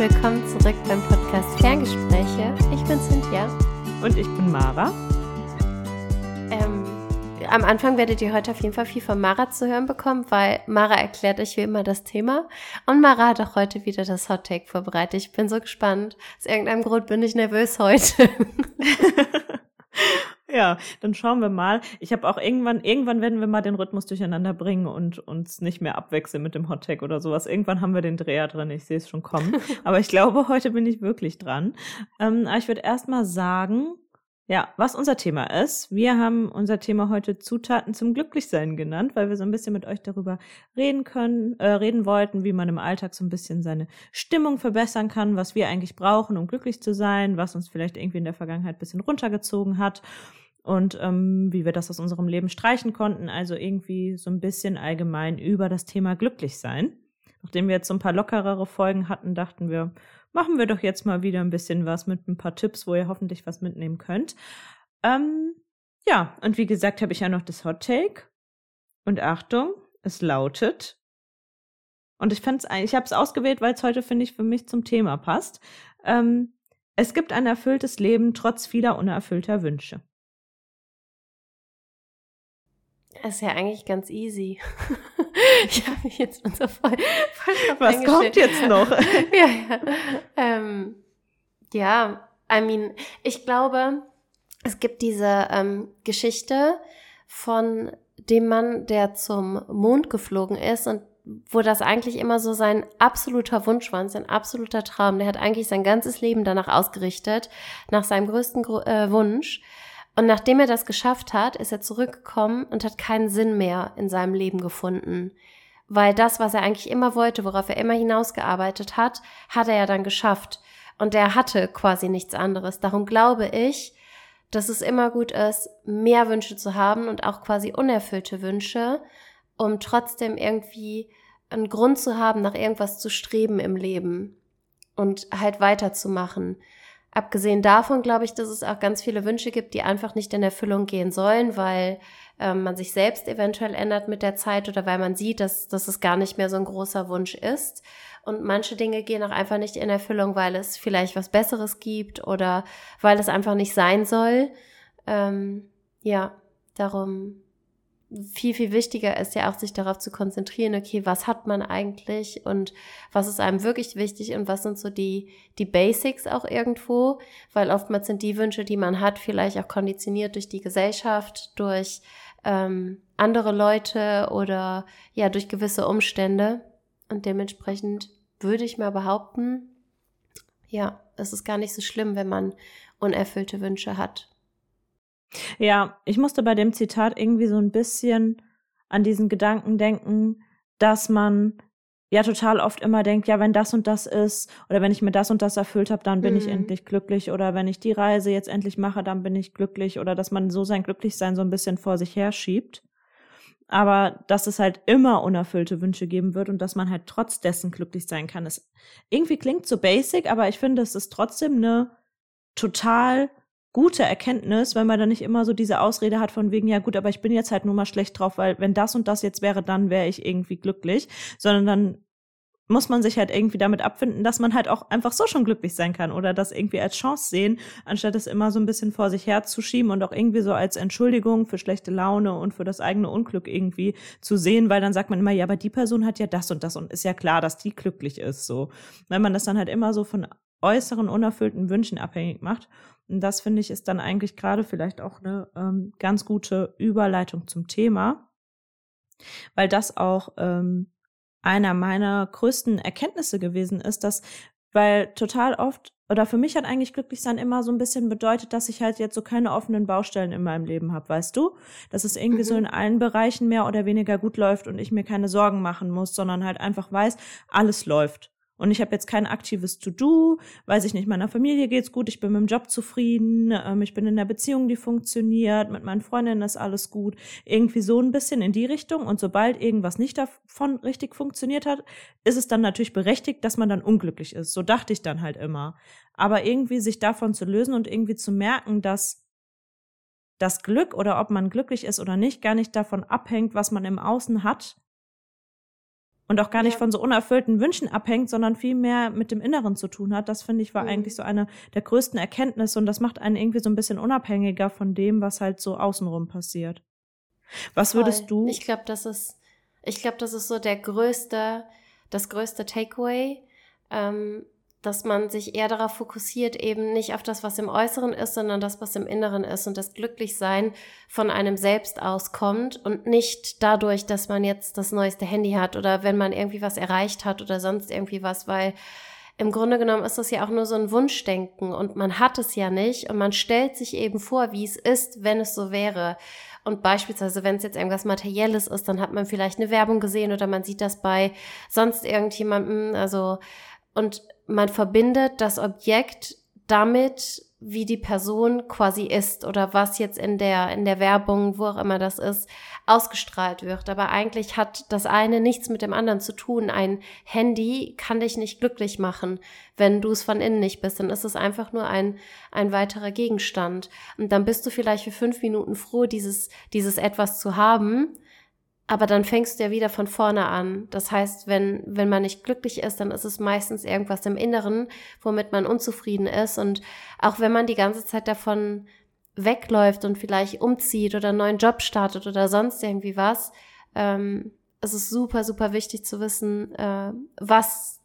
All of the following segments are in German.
willkommen zurück beim Podcast Ferngespräche. Ich bin Cynthia. Und ich bin Mara. Ähm, am Anfang werdet ihr heute auf jeden Fall viel von Mara zu hören bekommen, weil Mara erklärt euch wie immer das Thema. Und Mara hat auch heute wieder das Hot Take vorbereitet. Ich bin so gespannt. Aus irgendeinem Grund bin ich nervös heute. Ja, dann schauen wir mal. Ich habe auch irgendwann, irgendwann werden wir mal den Rhythmus durcheinander bringen und uns nicht mehr abwechseln mit dem Hot Tag oder sowas. Irgendwann haben wir den Dreher drin, ich sehe es schon kommen. aber ich glaube, heute bin ich wirklich dran. Ähm, aber ich würde erst mal sagen, ja, was unser Thema ist. Wir haben unser Thema heute Zutaten zum Glücklichsein genannt, weil wir so ein bisschen mit euch darüber reden können, äh, reden wollten, wie man im Alltag so ein bisschen seine Stimmung verbessern kann, was wir eigentlich brauchen, um glücklich zu sein, was uns vielleicht irgendwie in der Vergangenheit ein bisschen runtergezogen hat und ähm, wie wir das aus unserem Leben streichen konnten. Also irgendwie so ein bisschen allgemein über das Thema glücklich sein. Nachdem wir jetzt so ein paar lockerere Folgen hatten, dachten wir, machen wir doch jetzt mal wieder ein bisschen was mit ein paar Tipps, wo ihr hoffentlich was mitnehmen könnt. Ähm, ja, und wie gesagt, habe ich ja noch das Hot Take. Und Achtung, es lautet. Und ich fand's, ich habe es ausgewählt, weil es heute finde ich für mich zum Thema passt. Ähm, es gibt ein erfülltes Leben trotz vieler unerfüllter Wünsche. Das ist ja eigentlich ganz easy. ich habe mich jetzt so voll, voll Was kommt jetzt noch? ja, ja. Ähm, ja, I mean, ich glaube, es gibt diese ähm, Geschichte von dem Mann, der zum Mond geflogen ist und wo das eigentlich immer so sein absoluter Wunsch war, sein absoluter Traum. Der hat eigentlich sein ganzes Leben danach ausgerichtet, nach seinem größten äh, Wunsch. Und nachdem er das geschafft hat, ist er zurückgekommen und hat keinen Sinn mehr in seinem Leben gefunden. Weil das, was er eigentlich immer wollte, worauf er immer hinausgearbeitet hat, hat er ja dann geschafft. Und er hatte quasi nichts anderes. Darum glaube ich, dass es immer gut ist, mehr Wünsche zu haben und auch quasi unerfüllte Wünsche, um trotzdem irgendwie einen Grund zu haben, nach irgendwas zu streben im Leben und halt weiterzumachen. Abgesehen davon glaube ich, dass es auch ganz viele Wünsche gibt, die einfach nicht in Erfüllung gehen sollen, weil ähm, man sich selbst eventuell ändert mit der Zeit oder weil man sieht, dass, dass es gar nicht mehr so ein großer Wunsch ist. Und manche Dinge gehen auch einfach nicht in Erfüllung, weil es vielleicht was Besseres gibt oder weil es einfach nicht sein soll. Ähm, ja, darum viel, viel wichtiger ist ja auch, sich darauf zu konzentrieren, okay, was hat man eigentlich und was ist einem wirklich wichtig und was sind so die, die Basics auch irgendwo, weil oftmals sind die Wünsche, die man hat, vielleicht auch konditioniert durch die Gesellschaft, durch ähm, andere Leute oder ja, durch gewisse Umstände. Und dementsprechend würde ich mal behaupten, ja, es ist gar nicht so schlimm, wenn man unerfüllte Wünsche hat ja, ich musste bei dem Zitat irgendwie so ein bisschen an diesen Gedanken denken, dass man ja total oft immer denkt, ja, wenn das und das ist oder wenn ich mir das und das erfüllt habe, dann bin mhm. ich endlich glücklich oder wenn ich die Reise jetzt endlich mache, dann bin ich glücklich oder dass man so sein Glücklichsein so ein bisschen vor sich her schiebt. Aber dass es halt immer unerfüllte Wünsche geben wird und dass man halt trotz dessen glücklich sein kann. Es irgendwie klingt so basic, aber ich finde, es ist trotzdem eine total gute Erkenntnis, wenn man dann nicht immer so diese Ausrede hat von wegen, ja gut, aber ich bin jetzt halt nur mal schlecht drauf, weil wenn das und das jetzt wäre, dann wäre ich irgendwie glücklich, sondern dann muss man sich halt irgendwie damit abfinden, dass man halt auch einfach so schon glücklich sein kann oder das irgendwie als Chance sehen, anstatt es immer so ein bisschen vor sich herzuschieben und auch irgendwie so als Entschuldigung für schlechte Laune und für das eigene Unglück irgendwie zu sehen, weil dann sagt man immer, ja, aber die Person hat ja das und das und ist ja klar, dass die glücklich ist, so. Wenn man das dann halt immer so von äußeren unerfüllten Wünschen abhängig macht und das finde ich ist dann eigentlich gerade vielleicht auch eine ähm, ganz gute Überleitung zum Thema, weil das auch ähm, einer meiner größten Erkenntnisse gewesen ist, dass, weil total oft oder für mich hat eigentlich glücklich sein immer so ein bisschen bedeutet, dass ich halt jetzt so keine offenen Baustellen in meinem Leben habe, weißt du? Dass es irgendwie mhm. so in allen Bereichen mehr oder weniger gut läuft und ich mir keine Sorgen machen muss, sondern halt einfach weiß, alles läuft. Und ich habe jetzt kein aktives To-Do, weiß ich nicht, meiner Familie geht's gut, ich bin mit dem Job zufrieden, ähm, ich bin in der Beziehung, die funktioniert, mit meinen Freundinnen ist alles gut. Irgendwie so ein bisschen in die Richtung. Und sobald irgendwas nicht davon richtig funktioniert hat, ist es dann natürlich berechtigt, dass man dann unglücklich ist. So dachte ich dann halt immer. Aber irgendwie sich davon zu lösen und irgendwie zu merken, dass das Glück oder ob man glücklich ist oder nicht, gar nicht davon abhängt, was man im Außen hat, und auch gar nicht ja. von so unerfüllten Wünschen abhängt, sondern viel mehr mit dem Inneren zu tun hat. Das finde ich war mhm. eigentlich so eine der größten Erkenntnisse und das macht einen irgendwie so ein bisschen unabhängiger von dem, was halt so außenrum passiert. Was Voll. würdest du? Ich glaube, das ist, ich glaube, das ist so der größte, das größte Takeaway. Ähm, dass man sich eher darauf fokussiert, eben nicht auf das, was im Äußeren ist, sondern das, was im Inneren ist und das Glücklichsein von einem selbst auskommt und nicht dadurch, dass man jetzt das neueste Handy hat oder wenn man irgendwie was erreicht hat oder sonst irgendwie was, weil im Grunde genommen ist das ja auch nur so ein Wunschdenken und man hat es ja nicht und man stellt sich eben vor, wie es ist, wenn es so wäre. Und beispielsweise, wenn es jetzt irgendwas Materielles ist, dann hat man vielleicht eine Werbung gesehen oder man sieht das bei sonst irgendjemandem, also und man verbindet das Objekt damit, wie die Person quasi ist oder was jetzt in der, in der Werbung, wo auch immer das ist, ausgestrahlt wird. Aber eigentlich hat das eine nichts mit dem anderen zu tun. Ein Handy kann dich nicht glücklich machen, wenn du es von innen nicht bist. Dann ist es einfach nur ein, ein weiterer Gegenstand. Und dann bist du vielleicht für fünf Minuten froh, dieses, dieses etwas zu haben aber dann fängst du ja wieder von vorne an. Das heißt, wenn, wenn man nicht glücklich ist, dann ist es meistens irgendwas im Inneren, womit man unzufrieden ist. Und auch wenn man die ganze Zeit davon wegläuft und vielleicht umzieht oder einen neuen Job startet oder sonst irgendwie was, ähm, es ist super, super wichtig zu wissen, äh, was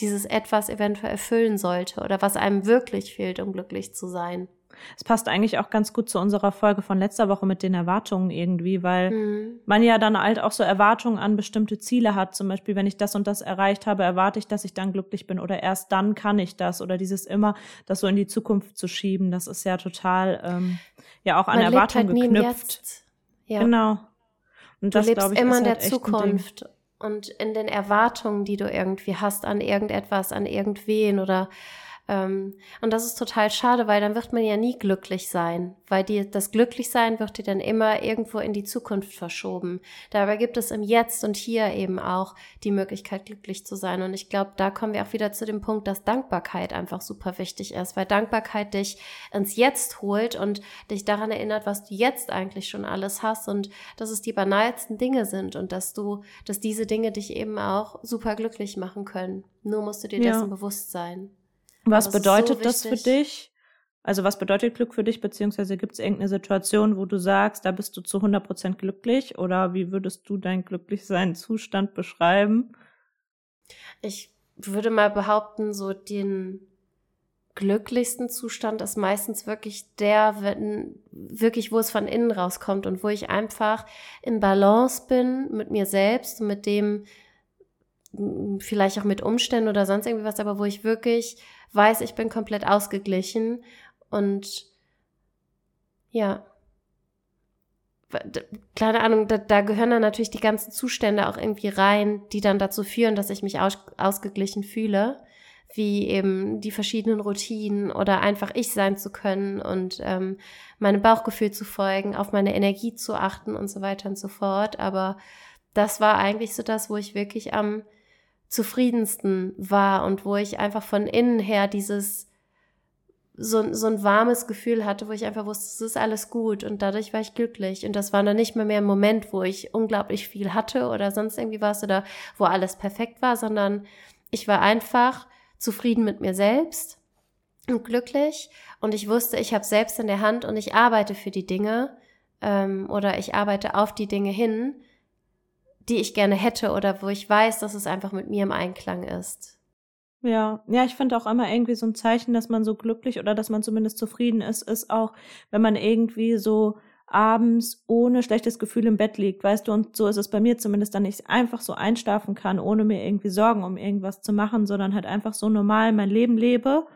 dieses etwas eventuell erfüllen sollte oder was einem wirklich fehlt, um glücklich zu sein. Es passt eigentlich auch ganz gut zu unserer Folge von letzter Woche mit den Erwartungen irgendwie, weil mhm. man ja dann halt auch so Erwartungen an bestimmte Ziele hat. Zum Beispiel, wenn ich das und das erreicht habe, erwarte ich, dass ich dann glücklich bin oder erst dann kann ich das oder dieses immer, das so in die Zukunft zu schieben. Das ist ja total, ähm, ja auch an man Erwartungen halt geknüpft. Ja. Genau. Und das, du lebst ich, immer in der halt Zukunft und in den Erwartungen, die du irgendwie hast an irgendetwas, an irgendwen oder ähm, und das ist total schade, weil dann wird man ja nie glücklich sein, weil die, das Glücklichsein wird dir dann immer irgendwo in die Zukunft verschoben. Dabei gibt es im Jetzt und hier eben auch die Möglichkeit, glücklich zu sein. Und ich glaube, da kommen wir auch wieder zu dem Punkt, dass Dankbarkeit einfach super wichtig ist, weil Dankbarkeit dich ins Jetzt holt und dich daran erinnert, was du jetzt eigentlich schon alles hast und dass es die banalsten Dinge sind und dass du, dass diese Dinge dich eben auch super glücklich machen können. Nur musst du dir ja. dessen bewusst sein. Was bedeutet so das für dich? Also was bedeutet Glück für dich, beziehungsweise gibt es irgendeine Situation, wo du sagst, da bist du zu 100% glücklich oder wie würdest du deinen glücklichsein Zustand beschreiben? Ich würde mal behaupten, so den glücklichsten Zustand ist meistens wirklich der, wenn wirklich, wo es von innen rauskommt und wo ich einfach in Balance bin mit mir selbst und mit dem, vielleicht auch mit Umständen oder sonst irgendwie was, aber wo ich wirklich weiß, ich bin komplett ausgeglichen und ja, keine Ahnung, da, da gehören dann natürlich die ganzen Zustände auch irgendwie rein, die dann dazu führen, dass ich mich aus, ausgeglichen fühle, wie eben die verschiedenen Routinen oder einfach ich sein zu können und ähm, meinem Bauchgefühl zu folgen, auf meine Energie zu achten und so weiter und so fort. Aber das war eigentlich so das, wo ich wirklich am zufriedensten war und wo ich einfach von innen her dieses so, so ein warmes Gefühl hatte, wo ich einfach wusste, es ist alles gut und dadurch war ich glücklich. Und das war dann nicht mehr mehr ein Moment, wo ich unglaublich viel hatte oder sonst irgendwie was oder wo alles perfekt war, sondern ich war einfach zufrieden mit mir selbst und glücklich und ich wusste, ich habe selbst in der Hand und ich arbeite für die Dinge ähm, oder ich arbeite auf die Dinge hin die ich gerne hätte oder wo ich weiß, dass es einfach mit mir im Einklang ist. Ja, ja, ich finde auch immer irgendwie so ein Zeichen, dass man so glücklich oder dass man zumindest zufrieden ist, ist auch, wenn man irgendwie so abends ohne schlechtes Gefühl im Bett liegt, weißt du, und so ist es bei mir zumindest dann nicht einfach so einschlafen kann, ohne mir irgendwie Sorgen um irgendwas zu machen, sondern halt einfach so normal mein Leben lebe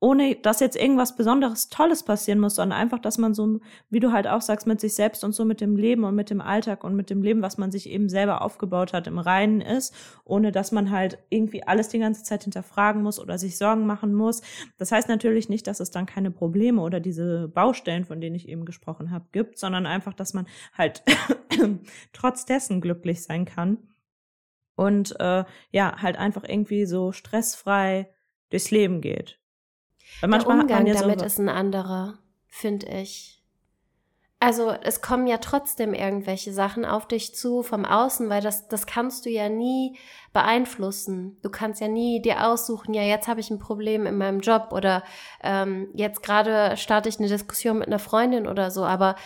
ohne dass jetzt irgendwas Besonderes Tolles passieren muss, sondern einfach, dass man so, wie du halt auch sagst, mit sich selbst und so mit dem Leben und mit dem Alltag und mit dem Leben, was man sich eben selber aufgebaut hat, im Reinen ist, ohne dass man halt irgendwie alles die ganze Zeit hinterfragen muss oder sich Sorgen machen muss. Das heißt natürlich nicht, dass es dann keine Probleme oder diese Baustellen, von denen ich eben gesprochen habe, gibt, sondern einfach, dass man halt trotz dessen glücklich sein kann und äh, ja, halt einfach irgendwie so stressfrei durchs Leben geht. Weil manchmal Der Umgang ja damit ist ein anderer, finde ich. Also es kommen ja trotzdem irgendwelche Sachen auf dich zu vom Außen, weil das, das kannst du ja nie beeinflussen. Du kannst ja nie dir aussuchen, ja, jetzt habe ich ein Problem in meinem Job oder ähm, jetzt gerade starte ich eine Diskussion mit einer Freundin oder so, aber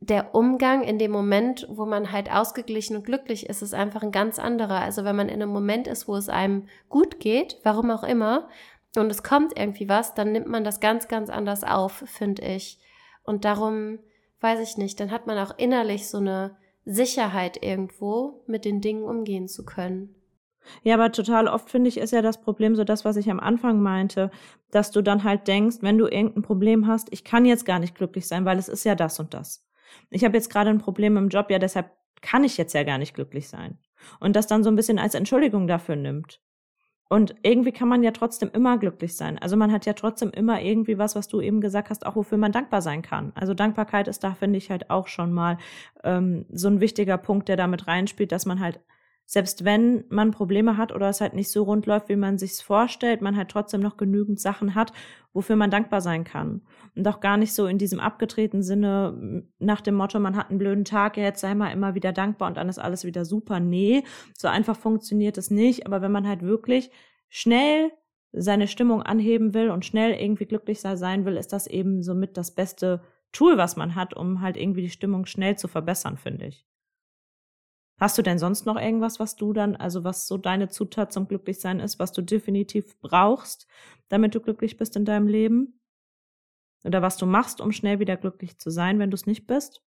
der Umgang in dem Moment, wo man halt ausgeglichen und glücklich ist, ist einfach ein ganz anderer. Also wenn man in einem Moment ist, wo es einem gut geht, warum auch immer, und es kommt irgendwie was, dann nimmt man das ganz, ganz anders auf, finde ich. Und darum weiß ich nicht, dann hat man auch innerlich so eine Sicherheit irgendwo, mit den Dingen umgehen zu können. Ja, aber total oft finde ich, ist ja das Problem so das, was ich am Anfang meinte, dass du dann halt denkst, wenn du irgendein Problem hast, ich kann jetzt gar nicht glücklich sein, weil es ist ja das und das. Ich habe jetzt gerade ein Problem im Job, ja, deshalb kann ich jetzt ja gar nicht glücklich sein. Und das dann so ein bisschen als Entschuldigung dafür nimmt. Und irgendwie kann man ja trotzdem immer glücklich sein. Also man hat ja trotzdem immer irgendwie was, was du eben gesagt hast, auch wofür man dankbar sein kann. Also Dankbarkeit ist da, finde ich, halt auch schon mal ähm, so ein wichtiger Punkt, der damit reinspielt, dass man halt selbst wenn man Probleme hat oder es halt nicht so rund läuft, wie man sich's vorstellt, man halt trotzdem noch genügend Sachen hat, wofür man dankbar sein kann. Und auch gar nicht so in diesem abgetretenen Sinne nach dem Motto, man hat einen blöden Tag, jetzt sei mal immer wieder dankbar und dann ist alles wieder super. Nee, so einfach funktioniert es nicht. Aber wenn man halt wirklich schnell seine Stimmung anheben will und schnell irgendwie glücklich sein will, ist das eben somit das beste Tool, was man hat, um halt irgendwie die Stimmung schnell zu verbessern, finde ich. Hast du denn sonst noch irgendwas, was du dann, also was so deine Zutat zum Glücklichsein ist, was du definitiv brauchst, damit du glücklich bist in deinem Leben? Oder was du machst, um schnell wieder glücklich zu sein, wenn du es nicht bist?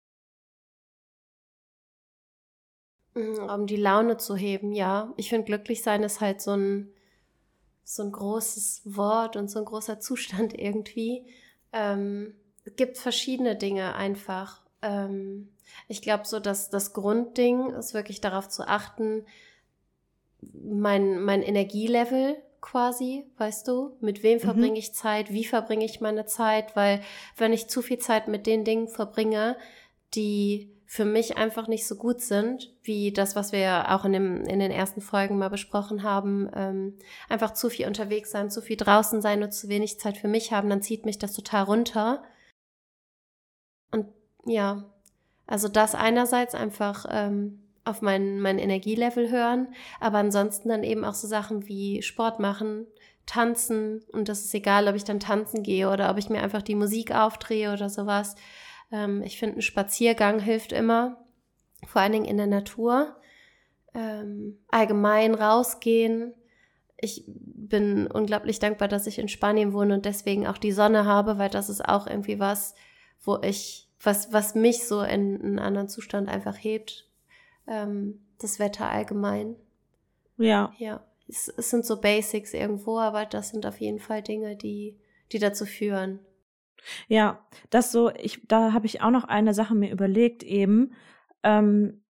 Mm, um die Laune zu heben, ja. Ich finde, glücklich sein ist halt so ein, so ein großes Wort und so ein großer Zustand irgendwie. Ähm, es gibt verschiedene Dinge einfach. Ähm, ich glaube so, dass das Grundding ist wirklich darauf zu achten, mein, mein Energielevel quasi, weißt du, mit wem mhm. verbringe ich Zeit, wie verbringe ich meine Zeit, weil wenn ich zu viel Zeit mit den Dingen verbringe, die für mich einfach nicht so gut sind, wie das, was wir auch in, dem, in den ersten Folgen mal besprochen haben, ähm, einfach zu viel unterwegs sein, zu viel draußen sein und zu wenig Zeit für mich haben, dann zieht mich das total runter. Und ja, also das einerseits einfach ähm, auf mein, mein Energielevel hören, aber ansonsten dann eben auch so Sachen wie Sport machen, tanzen und das ist egal, ob ich dann tanzen gehe oder ob ich mir einfach die Musik aufdrehe oder sowas. Ähm, ich finde, ein Spaziergang hilft immer, vor allen Dingen in der Natur. Ähm, allgemein rausgehen. Ich bin unglaublich dankbar, dass ich in Spanien wohne und deswegen auch die Sonne habe, weil das ist auch irgendwie was, wo ich was, was mich so in einen anderen Zustand einfach hebt. Ähm, das Wetter allgemein. Ja. Ja. Es, es, sind so Basics irgendwo, aber das sind auf jeden Fall Dinge, die, die dazu führen. Ja, das so, ich, da habe ich auch noch eine Sache mir überlegt eben. Ähm,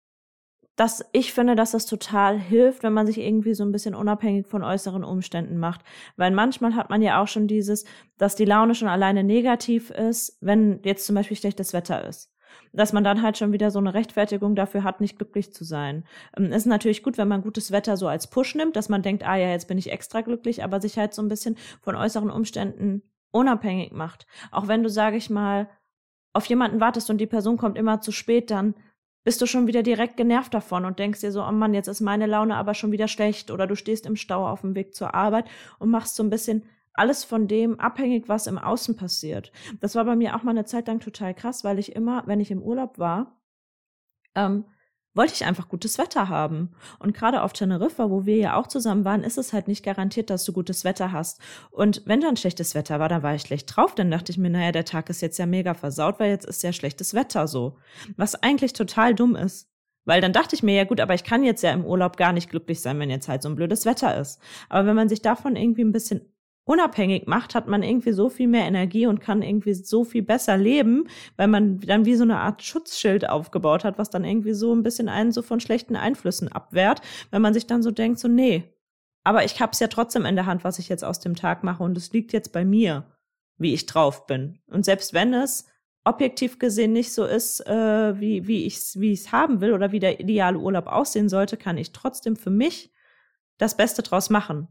dass ich finde, dass das total hilft, wenn man sich irgendwie so ein bisschen unabhängig von äußeren Umständen macht. Weil manchmal hat man ja auch schon dieses, dass die Laune schon alleine negativ ist, wenn jetzt zum Beispiel schlechtes Wetter ist. Dass man dann halt schon wieder so eine Rechtfertigung dafür hat, nicht glücklich zu sein. Ähm, ist natürlich gut, wenn man gutes Wetter so als Push nimmt, dass man denkt, ah ja, jetzt bin ich extra glücklich, aber sich halt so ein bisschen von äußeren Umständen unabhängig macht. Auch wenn du, sage ich mal, auf jemanden wartest und die Person kommt immer zu spät, dann bist du schon wieder direkt genervt davon und denkst dir so, oh Mann, jetzt ist meine Laune aber schon wieder schlecht oder du stehst im Stau auf dem Weg zur Arbeit und machst so ein bisschen alles von dem abhängig, was im Außen passiert. Das war bei mir auch mal eine Zeit lang total krass, weil ich immer, wenn ich im Urlaub war, ähm, wollte ich einfach gutes Wetter haben. Und gerade auf Teneriffa, wo wir ja auch zusammen waren, ist es halt nicht garantiert, dass du gutes Wetter hast. Und wenn dann schlechtes Wetter war, dann war ich schlecht drauf. Dann dachte ich mir, naja, der Tag ist jetzt ja mega versaut, weil jetzt ist ja schlechtes Wetter so. Was eigentlich total dumm ist. Weil dann dachte ich mir, ja gut, aber ich kann jetzt ja im Urlaub gar nicht glücklich sein, wenn jetzt halt so ein blödes Wetter ist. Aber wenn man sich davon irgendwie ein bisschen unabhängig macht, hat man irgendwie so viel mehr Energie und kann irgendwie so viel besser leben, weil man dann wie so eine Art Schutzschild aufgebaut hat, was dann irgendwie so ein bisschen einen so von schlechten Einflüssen abwehrt, wenn man sich dann so denkt, so nee, aber ich hab's ja trotzdem in der Hand, was ich jetzt aus dem Tag mache und es liegt jetzt bei mir, wie ich drauf bin. Und selbst wenn es objektiv gesehen nicht so ist, äh, wie, wie ich es wie ich's haben will oder wie der ideale Urlaub aussehen sollte, kann ich trotzdem für mich das Beste draus machen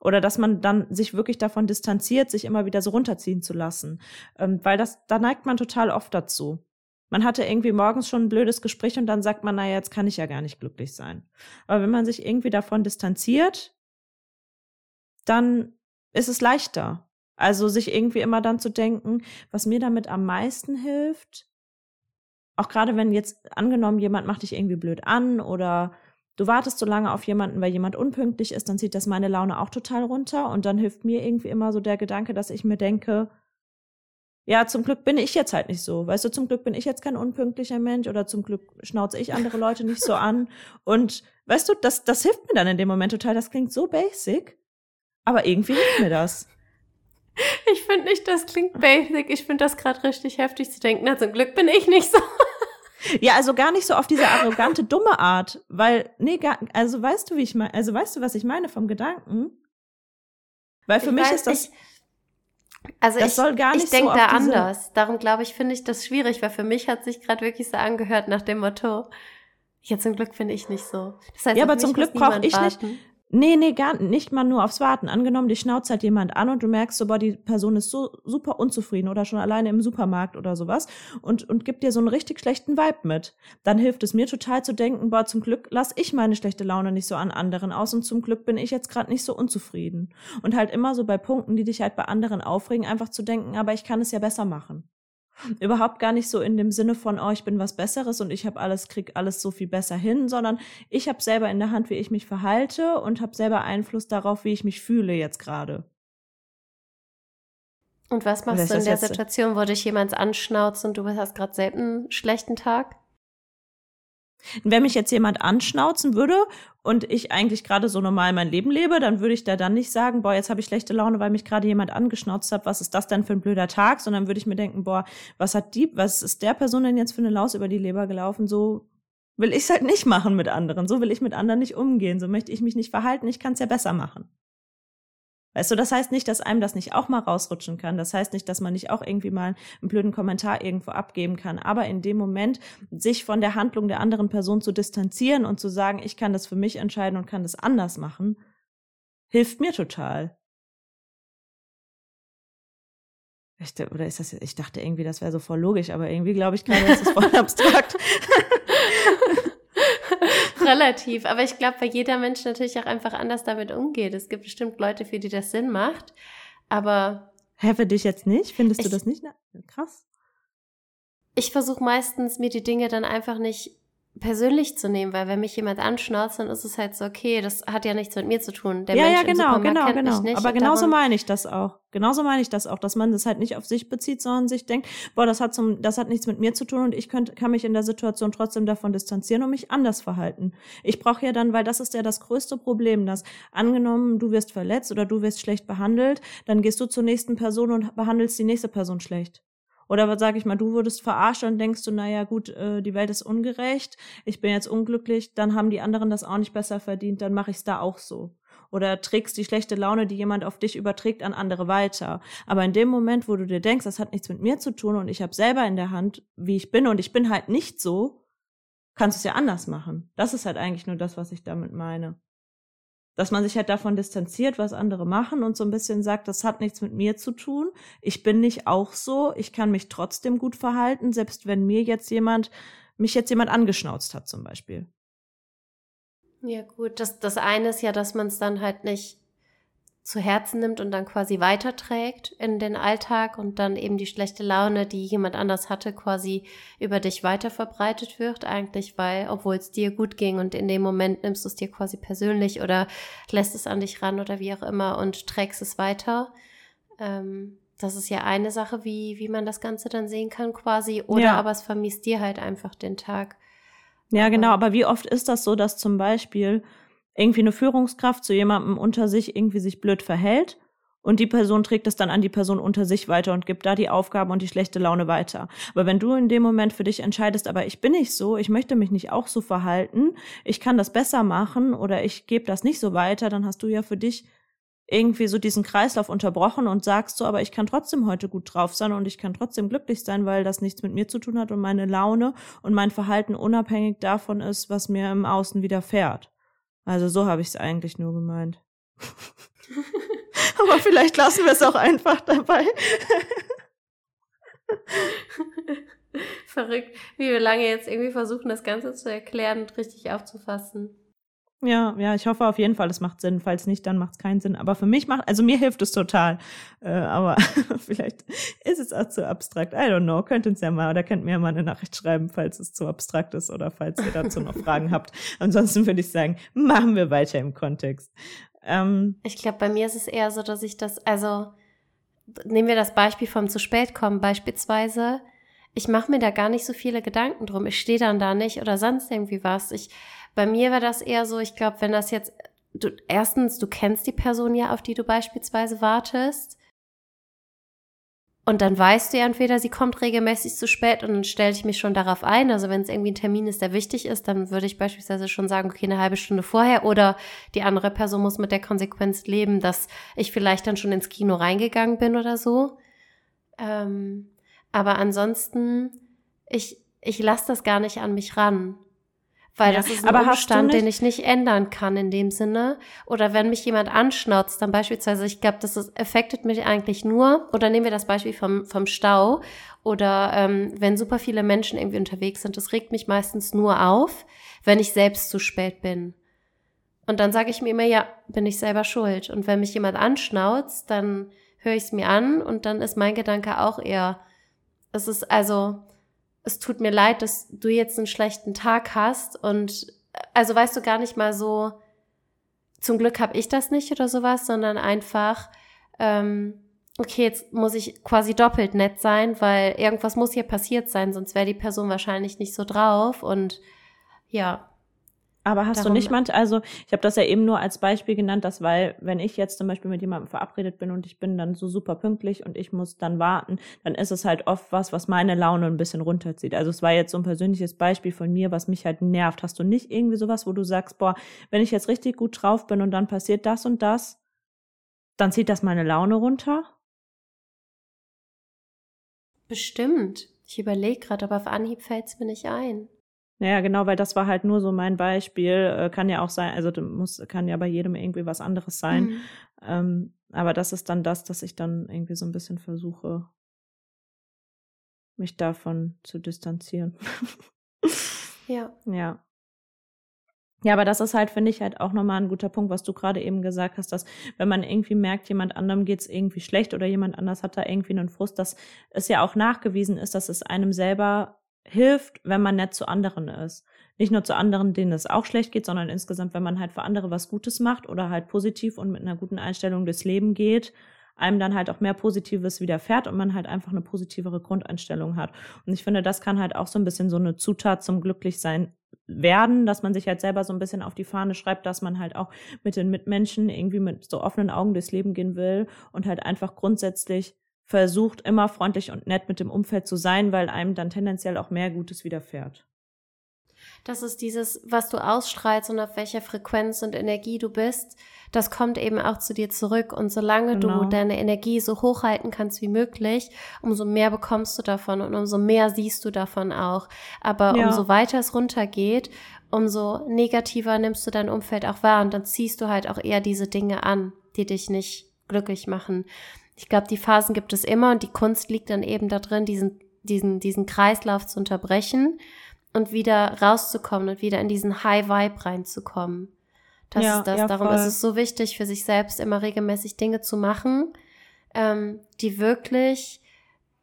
Oder dass man dann sich wirklich davon distanziert, sich immer wieder so runterziehen zu lassen. Ähm, weil das, da neigt man total oft dazu. Man hatte irgendwie morgens schon ein blödes Gespräch und dann sagt man, naja, jetzt kann ich ja gar nicht glücklich sein. Aber wenn man sich irgendwie davon distanziert, dann ist es leichter. Also sich irgendwie immer dann zu denken, was mir damit am meisten hilft, auch gerade wenn jetzt angenommen, jemand macht dich irgendwie blöd an oder du wartest so lange auf jemanden, weil jemand unpünktlich ist, dann zieht das meine Laune auch total runter und dann hilft mir irgendwie immer so der Gedanke, dass ich mir denke, ja, zum Glück bin ich jetzt halt nicht so. Weißt du, zum Glück bin ich jetzt kein unpünktlicher Mensch oder zum Glück schnauze ich andere Leute nicht so an. Und weißt du, das, das hilft mir dann in dem Moment total. Das klingt so basic, aber irgendwie hilft mir das. Ich finde nicht, das klingt basic. Ich finde das gerade richtig heftig zu denken. Na, zum Glück bin ich nicht so. Ja, also gar nicht so auf diese arrogante, dumme Art, weil, nee, gar, also weißt du, wie ich meine, also weißt du, was ich meine vom Gedanken? Weil für ich mich weiß, ist das, ich, also das ich, soll gar nicht ich denke so da anders. Darum glaube ich, finde ich das schwierig, weil für mich hat sich gerade wirklich so angehört nach dem Motto, ja, zum Glück finde ich nicht so. Das heißt, ja, aber zum Glück brauche ich warten. nicht. Nee, nee, gar nicht mal nur aufs Warten. Angenommen, die schnauzt halt jemand an und du merkst so, boah, die Person ist so super unzufrieden oder schon alleine im Supermarkt oder sowas und, und gibt dir so einen richtig schlechten Vibe mit. Dann hilft es mir total zu denken, boah, zum Glück lass ich meine schlechte Laune nicht so an anderen aus und zum Glück bin ich jetzt gerade nicht so unzufrieden. Und halt immer so bei Punkten, die dich halt bei anderen aufregen, einfach zu denken, aber ich kann es ja besser machen. Überhaupt gar nicht so in dem Sinne von, oh, ich bin was Besseres und ich habe alles, krieg alles so viel besser hin, sondern ich habe selber in der Hand, wie ich mich verhalte und habe selber Einfluss darauf, wie ich mich fühle jetzt gerade. Und was machst du in der Situation, wo dich jemand anschnauzt und du hast gerade selten einen schlechten Tag? Wenn mich jetzt jemand anschnauzen würde und ich eigentlich gerade so normal mein Leben lebe, dann würde ich da dann nicht sagen, boah, jetzt habe ich schlechte Laune, weil mich gerade jemand angeschnauzt hat, was ist das denn für ein blöder Tag, sondern würde ich mir denken, boah, was hat die, was ist der Person denn jetzt für eine Laus über die Leber gelaufen? So will ich es halt nicht machen mit anderen, so will ich mit anderen nicht umgehen, so möchte ich mich nicht verhalten, ich kann es ja besser machen. Weißt du, das heißt nicht, dass einem das nicht auch mal rausrutschen kann. Das heißt nicht, dass man nicht auch irgendwie mal einen blöden Kommentar irgendwo abgeben kann. Aber in dem Moment, sich von der Handlung der anderen Person zu distanzieren und zu sagen, ich kann das für mich entscheiden und kann das anders machen, hilft mir total. Ich, oder ist das, ich dachte irgendwie, das wäre so voll logisch, aber irgendwie glaube ich gerade, das ist voll abstrakt. relativ. Aber ich glaube, weil jeder Mensch natürlich auch einfach anders damit umgeht. Es gibt bestimmt Leute, für die das Sinn macht. Aber. Hä, für dich jetzt nicht? Findest ich, du das nicht? Krass. Ich versuche meistens, mir die Dinge dann einfach nicht persönlich zu nehmen, weil wenn mich jemand anschnauzt, dann ist es halt so, okay, das hat ja nichts mit mir zu tun. Der ja, Mensch ja, genau, genau, genau. Nicht, Aber genauso meine ich das auch. Genauso meine ich das auch, dass man das halt nicht auf sich bezieht, sondern sich denkt, boah, das hat zum, das hat nichts mit mir zu tun und ich könnte, kann mich in der Situation trotzdem davon distanzieren und mich anders verhalten. Ich brauche ja dann, weil das ist ja das größte Problem, dass angenommen, du wirst verletzt oder du wirst schlecht behandelt, dann gehst du zur nächsten Person und behandelst die nächste Person schlecht. Oder sag ich mal, du wurdest verarscht und denkst du, naja gut, äh, die Welt ist ungerecht, ich bin jetzt unglücklich, dann haben die anderen das auch nicht besser verdient, dann mache ich es da auch so. Oder trägst die schlechte Laune, die jemand auf dich überträgt, an andere weiter. Aber in dem Moment, wo du dir denkst, das hat nichts mit mir zu tun und ich habe selber in der Hand, wie ich bin und ich bin halt nicht so, kannst du es ja anders machen. Das ist halt eigentlich nur das, was ich damit meine dass man sich halt davon distanziert, was andere machen und so ein bisschen sagt, das hat nichts mit mir zu tun. Ich bin nicht auch so. Ich kann mich trotzdem gut verhalten, selbst wenn mir jetzt jemand, mich jetzt jemand angeschnauzt hat zum Beispiel. Ja, gut. Das, das eine ist ja, dass man es dann halt nicht zu Herzen nimmt und dann quasi weiterträgt in den Alltag und dann eben die schlechte Laune, die jemand anders hatte, quasi über dich weiter verbreitet wird, eigentlich, weil, obwohl es dir gut ging und in dem Moment nimmst du es dir quasi persönlich oder lässt es an dich ran oder wie auch immer und trägst es weiter. Ähm, das ist ja eine Sache, wie, wie man das Ganze dann sehen kann, quasi. Oder ja. aber es vermisst dir halt einfach den Tag. Ja, genau. Aber wie oft ist das so, dass zum Beispiel irgendwie eine Führungskraft zu jemandem unter sich irgendwie sich blöd verhält und die Person trägt es dann an die Person unter sich weiter und gibt da die Aufgaben und die schlechte Laune weiter. Aber wenn du in dem Moment für dich entscheidest, aber ich bin nicht so, ich möchte mich nicht auch so verhalten, ich kann das besser machen oder ich gebe das nicht so weiter, dann hast du ja für dich irgendwie so diesen Kreislauf unterbrochen und sagst so, aber ich kann trotzdem heute gut drauf sein und ich kann trotzdem glücklich sein, weil das nichts mit mir zu tun hat und meine Laune und mein Verhalten unabhängig davon ist, was mir im Außen widerfährt. Also so habe ich es eigentlich nur gemeint. Aber vielleicht lassen wir es auch einfach dabei. Verrückt, wie wir lange jetzt irgendwie versuchen, das Ganze zu erklären und richtig aufzufassen. Ja, ja, ich hoffe auf jeden Fall, es macht Sinn. Falls nicht, dann macht es keinen Sinn. Aber für mich macht, also mir hilft es total. Äh, aber vielleicht ist es auch zu abstrakt. I don't know. Könnt uns ja mal oder könnt mir ja mal eine Nachricht schreiben, falls es zu abstrakt ist oder falls ihr dazu noch Fragen habt. Ansonsten würde ich sagen, machen wir weiter im Kontext. Ähm, ich glaube, bei mir ist es eher so, dass ich das, also nehmen wir das Beispiel vom zu spät kommen beispielsweise. Ich mache mir da gar nicht so viele Gedanken drum. Ich stehe dann da nicht oder sonst irgendwie was. Ich bei mir war das eher so, ich glaube, wenn das jetzt, du, erstens, du kennst die Person ja, auf die du beispielsweise wartest. Und dann weißt du ja entweder, sie kommt regelmäßig zu spät und dann stelle ich mich schon darauf ein. Also wenn es irgendwie ein Termin ist, der wichtig ist, dann würde ich beispielsweise schon sagen, okay, eine halbe Stunde vorher. Oder die andere Person muss mit der Konsequenz leben, dass ich vielleicht dann schon ins Kino reingegangen bin oder so. Ähm, aber ansonsten, ich, ich lasse das gar nicht an mich ran. Weil ja, das ist ein aber Umstand, den ich nicht ändern kann in dem Sinne. Oder wenn mich jemand anschnauzt, dann beispielsweise, ich glaube, das ist, affectet mich eigentlich nur, oder nehmen wir das Beispiel vom, vom Stau, oder ähm, wenn super viele Menschen irgendwie unterwegs sind, das regt mich meistens nur auf, wenn ich selbst zu spät bin. Und dann sage ich mir immer, ja, bin ich selber schuld. Und wenn mich jemand anschnauzt, dann höre ich es mir an und dann ist mein Gedanke auch eher, es ist also, es tut mir leid, dass du jetzt einen schlechten Tag hast und also weißt du gar nicht mal so, zum Glück habe ich das nicht oder sowas, sondern einfach, ähm, okay, jetzt muss ich quasi doppelt nett sein, weil irgendwas muss hier passiert sein, sonst wäre die Person wahrscheinlich nicht so drauf und ja, aber hast Darum, du nicht manchmal, also ich habe das ja eben nur als Beispiel genannt, dass weil, wenn ich jetzt zum Beispiel mit jemandem verabredet bin und ich bin dann so super pünktlich und ich muss dann warten, dann ist es halt oft was, was meine Laune ein bisschen runterzieht. Also es war jetzt so ein persönliches Beispiel von mir, was mich halt nervt. Hast du nicht irgendwie sowas, wo du sagst, boah, wenn ich jetzt richtig gut drauf bin und dann passiert das und das, dann zieht das meine Laune runter? Bestimmt. Ich überlege gerade, aber auf Anhieb fällt es mir nicht ein. Naja, genau, weil das war halt nur so mein Beispiel. Äh, kann ja auch sein, also muss, kann ja bei jedem irgendwie was anderes sein. Mhm. Ähm, aber das ist dann das, dass ich dann irgendwie so ein bisschen versuche, mich davon zu distanzieren. ja. Ja. Ja, aber das ist halt, finde ich, halt auch nochmal ein guter Punkt, was du gerade eben gesagt hast, dass wenn man irgendwie merkt, jemand anderem geht's irgendwie schlecht oder jemand anders hat da irgendwie einen Frust, dass es ja auch nachgewiesen ist, dass es einem selber hilft, wenn man nett zu anderen ist. Nicht nur zu anderen, denen es auch schlecht geht, sondern insgesamt, wenn man halt für andere was Gutes macht oder halt positiv und mit einer guten Einstellung durchs Leben geht, einem dann halt auch mehr Positives widerfährt und man halt einfach eine positivere Grundeinstellung hat. Und ich finde, das kann halt auch so ein bisschen so eine Zutat zum Glücklichsein werden, dass man sich halt selber so ein bisschen auf die Fahne schreibt, dass man halt auch mit den Mitmenschen irgendwie mit so offenen Augen durchs Leben gehen will und halt einfach grundsätzlich versucht, immer freundlich und nett mit dem Umfeld zu sein, weil einem dann tendenziell auch mehr Gutes widerfährt. Das ist dieses, was du ausstrahlst und auf welcher Frequenz und Energie du bist, das kommt eben auch zu dir zurück. Und solange genau. du deine Energie so hochhalten kannst wie möglich, umso mehr bekommst du davon und umso mehr siehst du davon auch. Aber ja. umso weiter es runtergeht, umso negativer nimmst du dein Umfeld auch wahr und dann ziehst du halt auch eher diese Dinge an, die dich nicht glücklich machen ich glaube, die Phasen gibt es immer und die Kunst liegt dann eben da drin, diesen, diesen, diesen Kreislauf zu unterbrechen und wieder rauszukommen und wieder in diesen High Vibe reinzukommen. Das ja, ist das. Ja, Darum ist es so wichtig, für sich selbst immer regelmäßig Dinge zu machen, ähm, die wirklich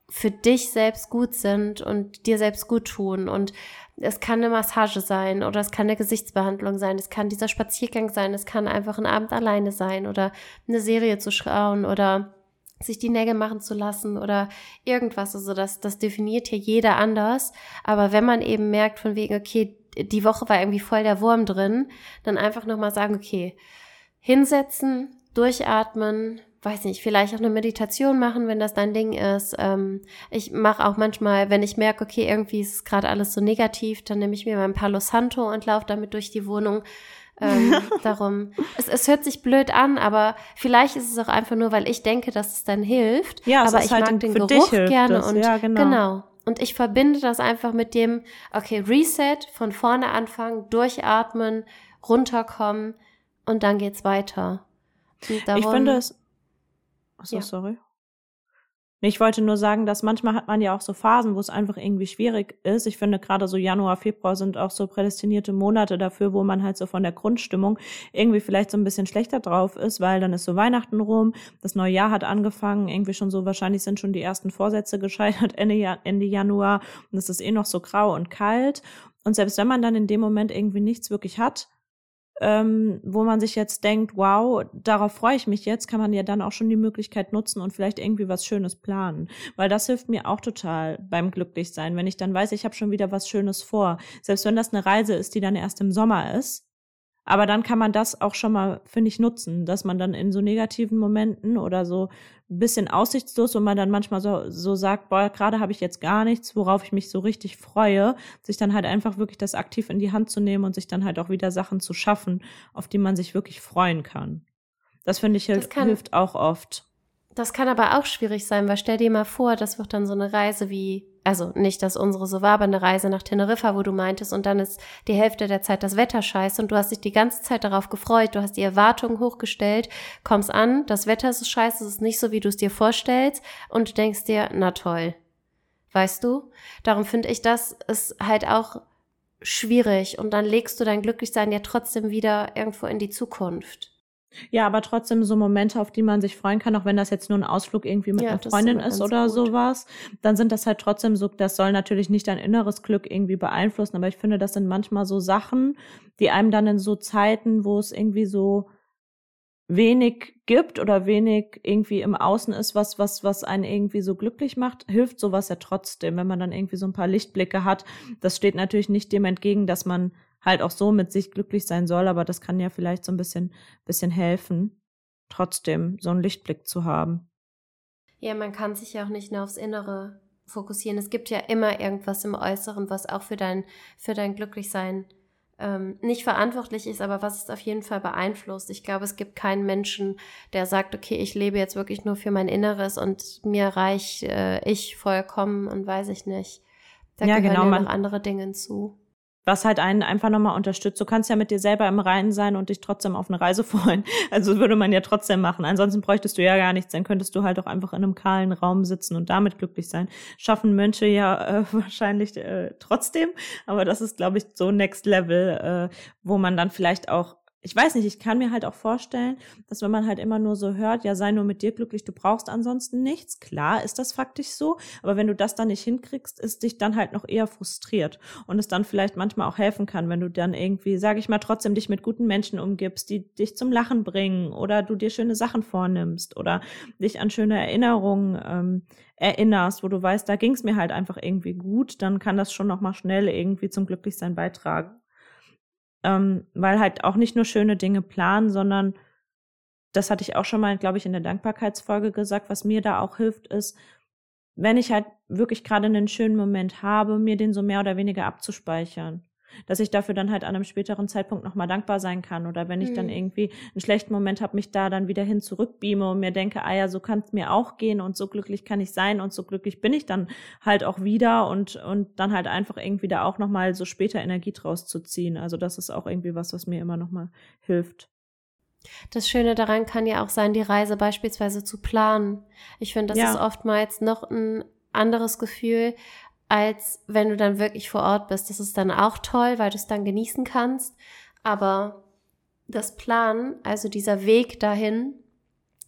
für dich selbst gut sind und dir selbst gut tun. Und es kann eine Massage sein oder es kann eine Gesichtsbehandlung sein, es kann dieser Spaziergang sein, es kann einfach ein Abend alleine sein oder eine Serie zu schauen oder sich die Nägel machen zu lassen oder irgendwas. Also das, das definiert hier jeder anders. Aber wenn man eben merkt von wegen, okay, die Woche war irgendwie voll der Wurm drin, dann einfach nochmal sagen, okay, hinsetzen, durchatmen, weiß nicht, vielleicht auch eine Meditation machen, wenn das dein Ding ist. Ähm, ich mache auch manchmal, wenn ich merke, okay, irgendwie ist es gerade alles so negativ, dann nehme ich mir mein Palo Santo und laufe damit durch die Wohnung. Ähm, darum, es, es hört sich blöd an, aber vielleicht ist es auch einfach nur, weil ich denke, dass es dann hilft. Ja, aber ich halt mag den Geruch gerne das. und ja, genau. genau. Und ich verbinde das einfach mit dem, okay, Reset, von vorne anfangen, durchatmen, runterkommen und dann geht's weiter. Darum, ich finde es. Achso, ja. sorry. Ich wollte nur sagen, dass manchmal hat man ja auch so Phasen, wo es einfach irgendwie schwierig ist. Ich finde gerade so Januar, Februar sind auch so prädestinierte Monate dafür, wo man halt so von der Grundstimmung irgendwie vielleicht so ein bisschen schlechter drauf ist, weil dann ist so Weihnachten rum, das neue Jahr hat angefangen, irgendwie schon so, wahrscheinlich sind schon die ersten Vorsätze gescheitert Ende, Ende Januar und es ist eh noch so grau und kalt. Und selbst wenn man dann in dem Moment irgendwie nichts wirklich hat, ähm, wo man sich jetzt denkt, wow, darauf freue ich mich jetzt, kann man ja dann auch schon die Möglichkeit nutzen und vielleicht irgendwie was Schönes planen. Weil das hilft mir auch total beim Glücklichsein, wenn ich dann weiß, ich habe schon wieder was Schönes vor. Selbst wenn das eine Reise ist, die dann erst im Sommer ist, aber dann kann man das auch schon mal, finde ich, nutzen, dass man dann in so negativen Momenten oder so ein bisschen aussichtslos, wo man dann manchmal so, so sagt, boah, gerade habe ich jetzt gar nichts, worauf ich mich so richtig freue, sich dann halt einfach wirklich das aktiv in die Hand zu nehmen und sich dann halt auch wieder Sachen zu schaffen, auf die man sich wirklich freuen kann. Das finde ich hilft, kann, hilft auch oft. Das kann aber auch schwierig sein, weil stell dir mal vor, das wird dann so eine Reise wie also nicht, dass unsere so war, aber eine Reise nach Teneriffa, wo du meintest, und dann ist die Hälfte der Zeit das Wetter scheiße und du hast dich die ganze Zeit darauf gefreut, du hast die Erwartungen hochgestellt, kommst an, das Wetter ist scheiße, es ist nicht so, wie du es dir vorstellst und denkst dir, na toll. Weißt du? Darum finde ich, das ist halt auch schwierig und dann legst du dein Glücklichsein ja trotzdem wieder irgendwo in die Zukunft. Ja, aber trotzdem so Momente, auf die man sich freuen kann, auch wenn das jetzt nur ein Ausflug irgendwie mit ja, einer Freundin ist, ist oder gut. sowas, dann sind das halt trotzdem so, das soll natürlich nicht dein inneres Glück irgendwie beeinflussen, aber ich finde, das sind manchmal so Sachen, die einem dann in so Zeiten, wo es irgendwie so wenig gibt oder wenig irgendwie im Außen ist, was, was, was einen irgendwie so glücklich macht, hilft sowas ja trotzdem, wenn man dann irgendwie so ein paar Lichtblicke hat. Das steht natürlich nicht dem entgegen, dass man halt auch so mit sich glücklich sein soll, aber das kann ja vielleicht so ein bisschen, bisschen helfen, trotzdem so einen Lichtblick zu haben. Ja, man kann sich ja auch nicht nur aufs Innere fokussieren. Es gibt ja immer irgendwas im Äußeren, was auch für dein, für dein Glücklichsein ähm, nicht verantwortlich ist, aber was es auf jeden Fall beeinflusst. Ich glaube, es gibt keinen Menschen, der sagt, okay, ich lebe jetzt wirklich nur für mein Inneres und mir reich äh, ich vollkommen und weiß ich nicht. Da ja, gehören genau, ja noch andere Dinge zu was halt einen einfach nochmal unterstützt. Du kannst ja mit dir selber im Reinen sein und dich trotzdem auf eine Reise freuen. Also würde man ja trotzdem machen. Ansonsten bräuchtest du ja gar nichts. Dann könntest du halt auch einfach in einem kahlen Raum sitzen und damit glücklich sein. Schaffen Mönche ja äh, wahrscheinlich äh, trotzdem. Aber das ist, glaube ich, so Next Level, äh, wo man dann vielleicht auch ich weiß nicht, ich kann mir halt auch vorstellen, dass wenn man halt immer nur so hört, ja, sei nur mit dir glücklich, du brauchst ansonsten nichts. Klar ist das faktisch so, aber wenn du das dann nicht hinkriegst, ist dich dann halt noch eher frustriert und es dann vielleicht manchmal auch helfen kann, wenn du dann irgendwie, sage ich mal, trotzdem dich mit guten Menschen umgibst, die dich zum Lachen bringen oder du dir schöne Sachen vornimmst oder dich an schöne Erinnerungen ähm, erinnerst, wo du weißt, da ging es mir halt einfach irgendwie gut, dann kann das schon noch mal schnell irgendwie zum Glücklichsein beitragen ähm, weil halt auch nicht nur schöne Dinge planen, sondern das hatte ich auch schon mal, glaube ich, in der Dankbarkeitsfolge gesagt, was mir da auch hilft, ist, wenn ich halt wirklich gerade einen schönen Moment habe, mir den so mehr oder weniger abzuspeichern dass ich dafür dann halt an einem späteren Zeitpunkt nochmal dankbar sein kann. Oder wenn ich mhm. dann irgendwie einen schlechten Moment habe, mich da dann wieder hin zurückbeame und mir denke, ah ja, so kann es mir auch gehen und so glücklich kann ich sein und so glücklich bin ich dann halt auch wieder und, und dann halt einfach irgendwie da auch nochmal so später Energie draus zu ziehen. Also das ist auch irgendwie was, was mir immer nochmal hilft. Das Schöne daran kann ja auch sein, die Reise beispielsweise zu planen. Ich finde, das ja. ist oftmals noch ein anderes Gefühl, als wenn du dann wirklich vor Ort bist. Das ist dann auch toll, weil du es dann genießen kannst. Aber das Plan, also dieser Weg dahin,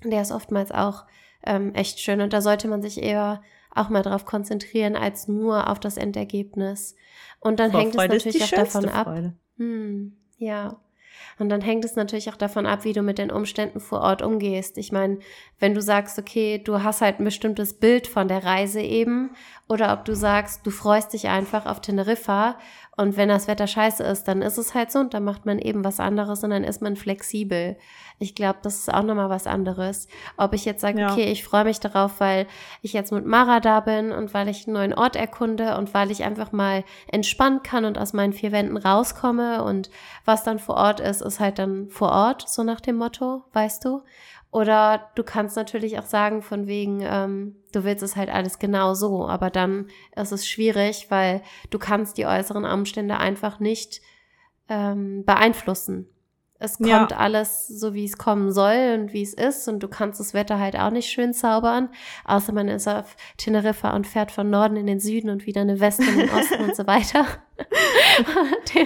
der ist oftmals auch ähm, echt schön. Und da sollte man sich eher auch mal drauf konzentrieren, als nur auf das Endergebnis. Und dann Vorfreude hängt es natürlich auch davon ab. Hm, ja. Und dann hängt es natürlich auch davon ab, wie du mit den Umständen vor Ort umgehst. Ich meine, wenn du sagst, okay, du hast halt ein bestimmtes Bild von der Reise eben, oder ob du sagst, du freust dich einfach auf Teneriffa und wenn das Wetter scheiße ist, dann ist es halt so und dann macht man eben was anderes und dann ist man flexibel. Ich glaube, das ist auch nochmal was anderes. Ob ich jetzt sage, ja. okay, ich freue mich darauf, weil ich jetzt mit Mara da bin und weil ich einen neuen Ort erkunde und weil ich einfach mal entspannen kann und aus meinen vier Wänden rauskomme und was dann vor Ort ist, ist halt dann vor Ort, so nach dem Motto, weißt du? Oder du kannst natürlich auch sagen, von wegen, ähm, du willst es halt alles genau so, aber dann ist es schwierig, weil du kannst die äußeren Umstände einfach nicht ähm, beeinflussen. es kommt ja. alles so, wie es kommen soll und wie es ist. Und du kannst das Wetter halt auch nicht schön zaubern. Außer man ist auf Teneriffa und fährt von Norden in den Süden und wieder eine Weste in den Osten und so weiter. der,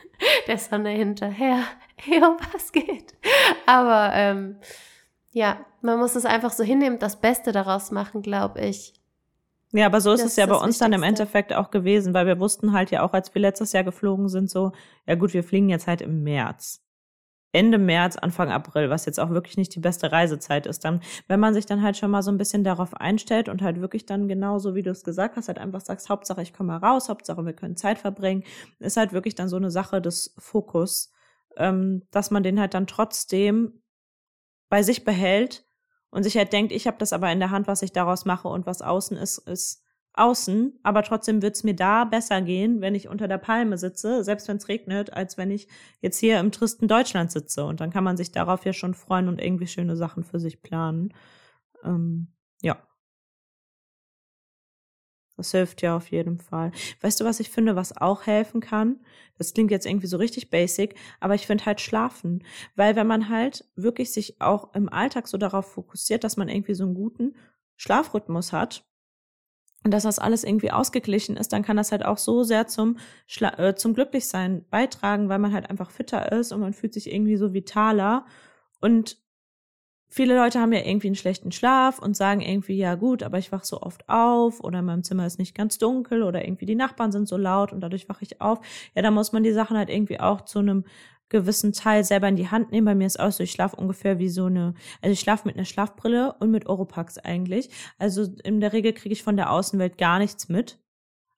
der Sonne hinterher. Jo, was geht? Aber ähm, ja, man muss es einfach so hinnehmen, das Beste daraus machen, glaube ich. Ja, aber so ist das es ja bei uns Wichtigste. dann im Endeffekt auch gewesen, weil wir wussten halt ja auch, als wir letztes Jahr geflogen sind, so, ja gut, wir fliegen jetzt halt im März. Ende März, Anfang April, was jetzt auch wirklich nicht die beste Reisezeit ist, dann, wenn man sich dann halt schon mal so ein bisschen darauf einstellt und halt wirklich dann genauso, wie du es gesagt hast, halt einfach sagst, Hauptsache ich komme raus, Hauptsache wir können Zeit verbringen, ist halt wirklich dann so eine Sache des Fokus, ähm, dass man den halt dann trotzdem bei sich behält und sich halt denkt, ich habe das aber in der Hand, was ich daraus mache und was außen ist, ist außen, aber trotzdem wird es mir da besser gehen, wenn ich unter der Palme sitze, selbst wenn es regnet, als wenn ich jetzt hier im tristen Deutschland sitze. Und dann kann man sich darauf ja schon freuen und irgendwie schöne Sachen für sich planen. Ähm, ja. Das hilft ja auf jeden Fall. Weißt du, was ich finde, was auch helfen kann? Das klingt jetzt irgendwie so richtig basic, aber ich finde halt schlafen. Weil wenn man halt wirklich sich auch im Alltag so darauf fokussiert, dass man irgendwie so einen guten Schlafrhythmus hat, und dass das alles irgendwie ausgeglichen ist, dann kann das halt auch so sehr zum, Schla äh, zum Glücklichsein beitragen, weil man halt einfach fitter ist und man fühlt sich irgendwie so vitaler. Und viele Leute haben ja irgendwie einen schlechten Schlaf und sagen irgendwie, ja gut, aber ich wach so oft auf oder in meinem Zimmer ist nicht ganz dunkel oder irgendwie die Nachbarn sind so laut und dadurch wache ich auf. Ja, da muss man die Sachen halt irgendwie auch zu einem gewissen Teil selber in die Hand nehmen. Bei mir ist auch so, ich schlafe ungefähr wie so eine, also ich schlafe mit einer Schlafbrille und mit Oropax eigentlich. Also in der Regel kriege ich von der Außenwelt gar nichts mit.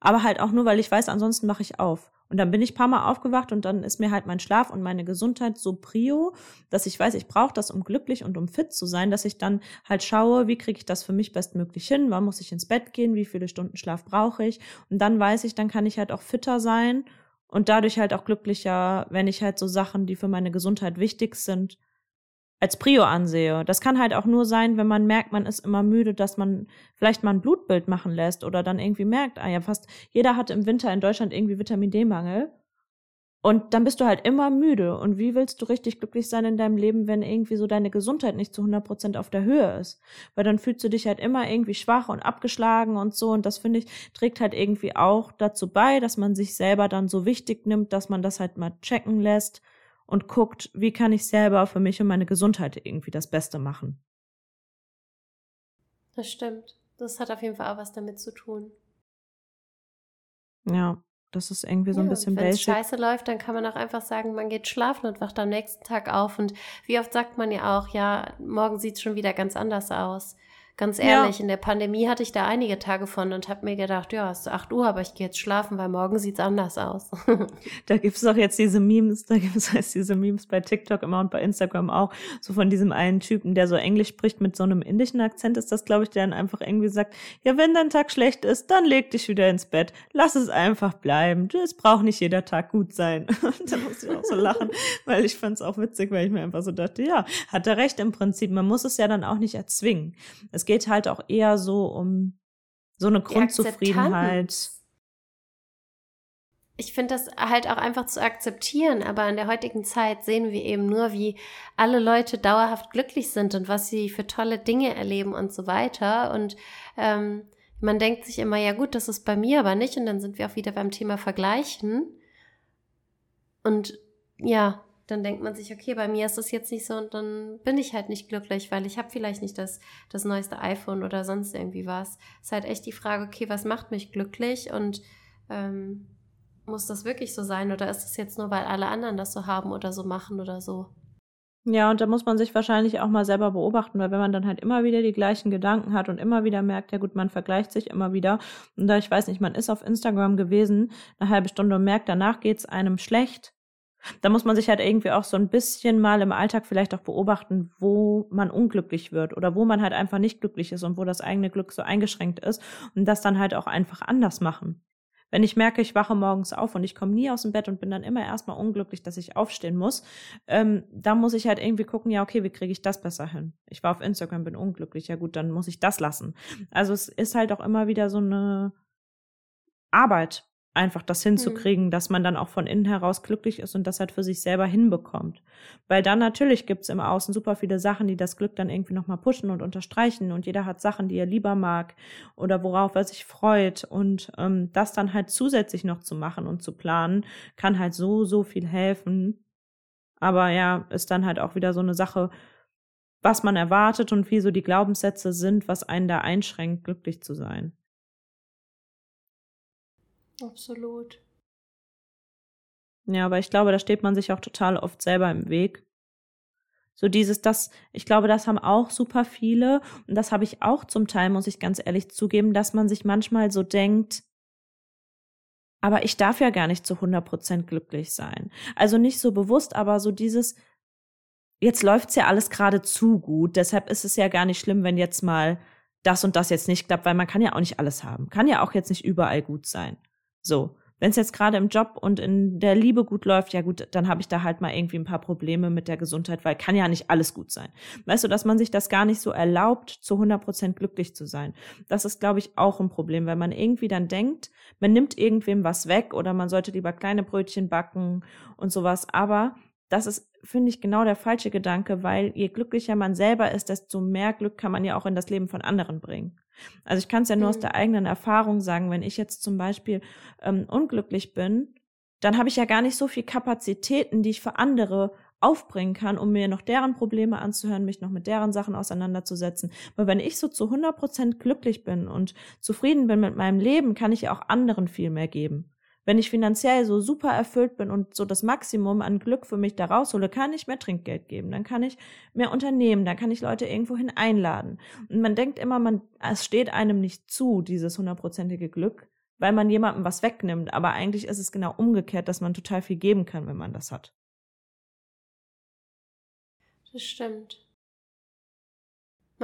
Aber halt auch nur, weil ich weiß, ansonsten mache ich auf. Und dann bin ich paar Mal aufgewacht und dann ist mir halt mein Schlaf und meine Gesundheit so prio, dass ich weiß, ich brauche das, um glücklich und um fit zu sein, dass ich dann halt schaue, wie kriege ich das für mich bestmöglich hin, wann muss ich ins Bett gehen, wie viele Stunden Schlaf brauche ich. Und dann weiß ich, dann kann ich halt auch fitter sein und dadurch halt auch glücklicher, wenn ich halt so Sachen, die für meine Gesundheit wichtig sind, als Prio ansehe. Das kann halt auch nur sein, wenn man merkt, man ist immer müde, dass man vielleicht mal ein Blutbild machen lässt oder dann irgendwie merkt, ah ja, fast jeder hat im Winter in Deutschland irgendwie Vitamin D-Mangel. Und dann bist du halt immer müde. Und wie willst du richtig glücklich sein in deinem Leben, wenn irgendwie so deine Gesundheit nicht zu 100 Prozent auf der Höhe ist? Weil dann fühlst du dich halt immer irgendwie schwach und abgeschlagen und so. Und das finde ich, trägt halt irgendwie auch dazu bei, dass man sich selber dann so wichtig nimmt, dass man das halt mal checken lässt und guckt, wie kann ich selber für mich und meine Gesundheit irgendwie das Beste machen. Das stimmt. Das hat auf jeden Fall auch was damit zu tun. Ja. Das ist irgendwie so ein bisschen Wenn es scheiße läuft, dann kann man auch einfach sagen, man geht schlafen und wacht am nächsten Tag auf. Und wie oft sagt man ja auch, ja, morgen sieht es schon wieder ganz anders aus. Ganz ehrlich, ja. in der Pandemie hatte ich da einige Tage von und habe mir gedacht, ja, es ist 8 Uhr, aber ich gehe jetzt schlafen, weil morgen sieht's anders aus. da gibt's doch jetzt diese Memes, da gibt's jetzt diese Memes bei TikTok immer und bei Instagram auch, so von diesem einen Typen, der so Englisch spricht mit so einem indischen Akzent, ist das, glaube ich, der dann einfach irgendwie sagt, ja, wenn dein Tag schlecht ist, dann leg dich wieder ins Bett, lass es einfach bleiben, es braucht nicht jeder Tag gut sein. Da muss ich auch so lachen, weil ich fand's auch witzig, weil ich mir einfach so dachte, ja, hat er recht im Prinzip, man muss es ja dann auch nicht erzwingen. Es es geht halt auch eher so um so eine Grundzufriedenheit. Ich finde das halt auch einfach zu akzeptieren, aber in der heutigen Zeit sehen wir eben nur, wie alle Leute dauerhaft glücklich sind und was sie für tolle Dinge erleben und so weiter. Und ähm, man denkt sich immer, ja gut, das ist bei mir aber nicht. Und dann sind wir auch wieder beim Thema Vergleichen. Und ja, dann denkt man sich, okay, bei mir ist das jetzt nicht so und dann bin ich halt nicht glücklich, weil ich habe vielleicht nicht das, das neueste iPhone oder sonst irgendwie was. Es ist halt echt die Frage, okay, was macht mich glücklich und ähm, muss das wirklich so sein oder ist es jetzt nur, weil alle anderen das so haben oder so machen oder so? Ja, und da muss man sich wahrscheinlich auch mal selber beobachten, weil wenn man dann halt immer wieder die gleichen Gedanken hat und immer wieder merkt, ja gut, man vergleicht sich immer wieder. Und da ich weiß nicht, man ist auf Instagram gewesen, eine halbe Stunde und merkt, danach geht's einem schlecht, da muss man sich halt irgendwie auch so ein bisschen mal im Alltag vielleicht auch beobachten, wo man unglücklich wird oder wo man halt einfach nicht glücklich ist und wo das eigene Glück so eingeschränkt ist und das dann halt auch einfach anders machen. Wenn ich merke, ich wache morgens auf und ich komme nie aus dem Bett und bin dann immer erstmal unglücklich, dass ich aufstehen muss, ähm, da muss ich halt irgendwie gucken, ja, okay, wie kriege ich das besser hin? Ich war auf Instagram, bin unglücklich, ja gut, dann muss ich das lassen. Also es ist halt auch immer wieder so eine Arbeit, einfach das hinzukriegen, mhm. dass man dann auch von innen heraus glücklich ist und das halt für sich selber hinbekommt. Weil dann natürlich gibt's im Außen super viele Sachen, die das Glück dann irgendwie nochmal pushen und unterstreichen und jeder hat Sachen, die er lieber mag oder worauf er sich freut und ähm, das dann halt zusätzlich noch zu machen und zu planen, kann halt so, so viel helfen. Aber ja, ist dann halt auch wieder so eine Sache, was man erwartet und wie so die Glaubenssätze sind, was einen da einschränkt, glücklich zu sein. Absolut. Ja, aber ich glaube, da steht man sich auch total oft selber im Weg. So dieses, das, ich glaube, das haben auch super viele und das habe ich auch zum Teil, muss ich ganz ehrlich zugeben, dass man sich manchmal so denkt, aber ich darf ja gar nicht zu 100 Prozent glücklich sein. Also nicht so bewusst, aber so dieses, jetzt läuft's ja alles gerade zu gut, deshalb ist es ja gar nicht schlimm, wenn jetzt mal das und das jetzt nicht klappt, weil man kann ja auch nicht alles haben, kann ja auch jetzt nicht überall gut sein. So. Wenn es jetzt gerade im Job und in der Liebe gut läuft, ja gut, dann habe ich da halt mal irgendwie ein paar Probleme mit der Gesundheit, weil kann ja nicht alles gut sein. Weißt du, dass man sich das gar nicht so erlaubt, zu 100 Prozent glücklich zu sein. Das ist, glaube ich, auch ein Problem, weil man irgendwie dann denkt, man nimmt irgendwem was weg oder man sollte lieber kleine Brötchen backen und sowas. Aber das ist, finde ich, genau der falsche Gedanke, weil je glücklicher man selber ist, desto mehr Glück kann man ja auch in das Leben von anderen bringen. Also ich kann es ja nur mhm. aus der eigenen Erfahrung sagen, wenn ich jetzt zum Beispiel ähm, unglücklich bin, dann habe ich ja gar nicht so viel Kapazitäten, die ich für andere aufbringen kann, um mir noch deren Probleme anzuhören, mich noch mit deren Sachen auseinanderzusetzen. Weil wenn ich so zu 100 Prozent glücklich bin und zufrieden bin mit meinem Leben, kann ich ja auch anderen viel mehr geben. Wenn ich finanziell so super erfüllt bin und so das Maximum an Glück für mich da raushole, kann ich mehr Trinkgeld geben, dann kann ich mehr unternehmen, dann kann ich Leute irgendwohin einladen. Und man denkt immer, man, es steht einem nicht zu, dieses hundertprozentige Glück, weil man jemandem was wegnimmt. Aber eigentlich ist es genau umgekehrt, dass man total viel geben kann, wenn man das hat. Das stimmt.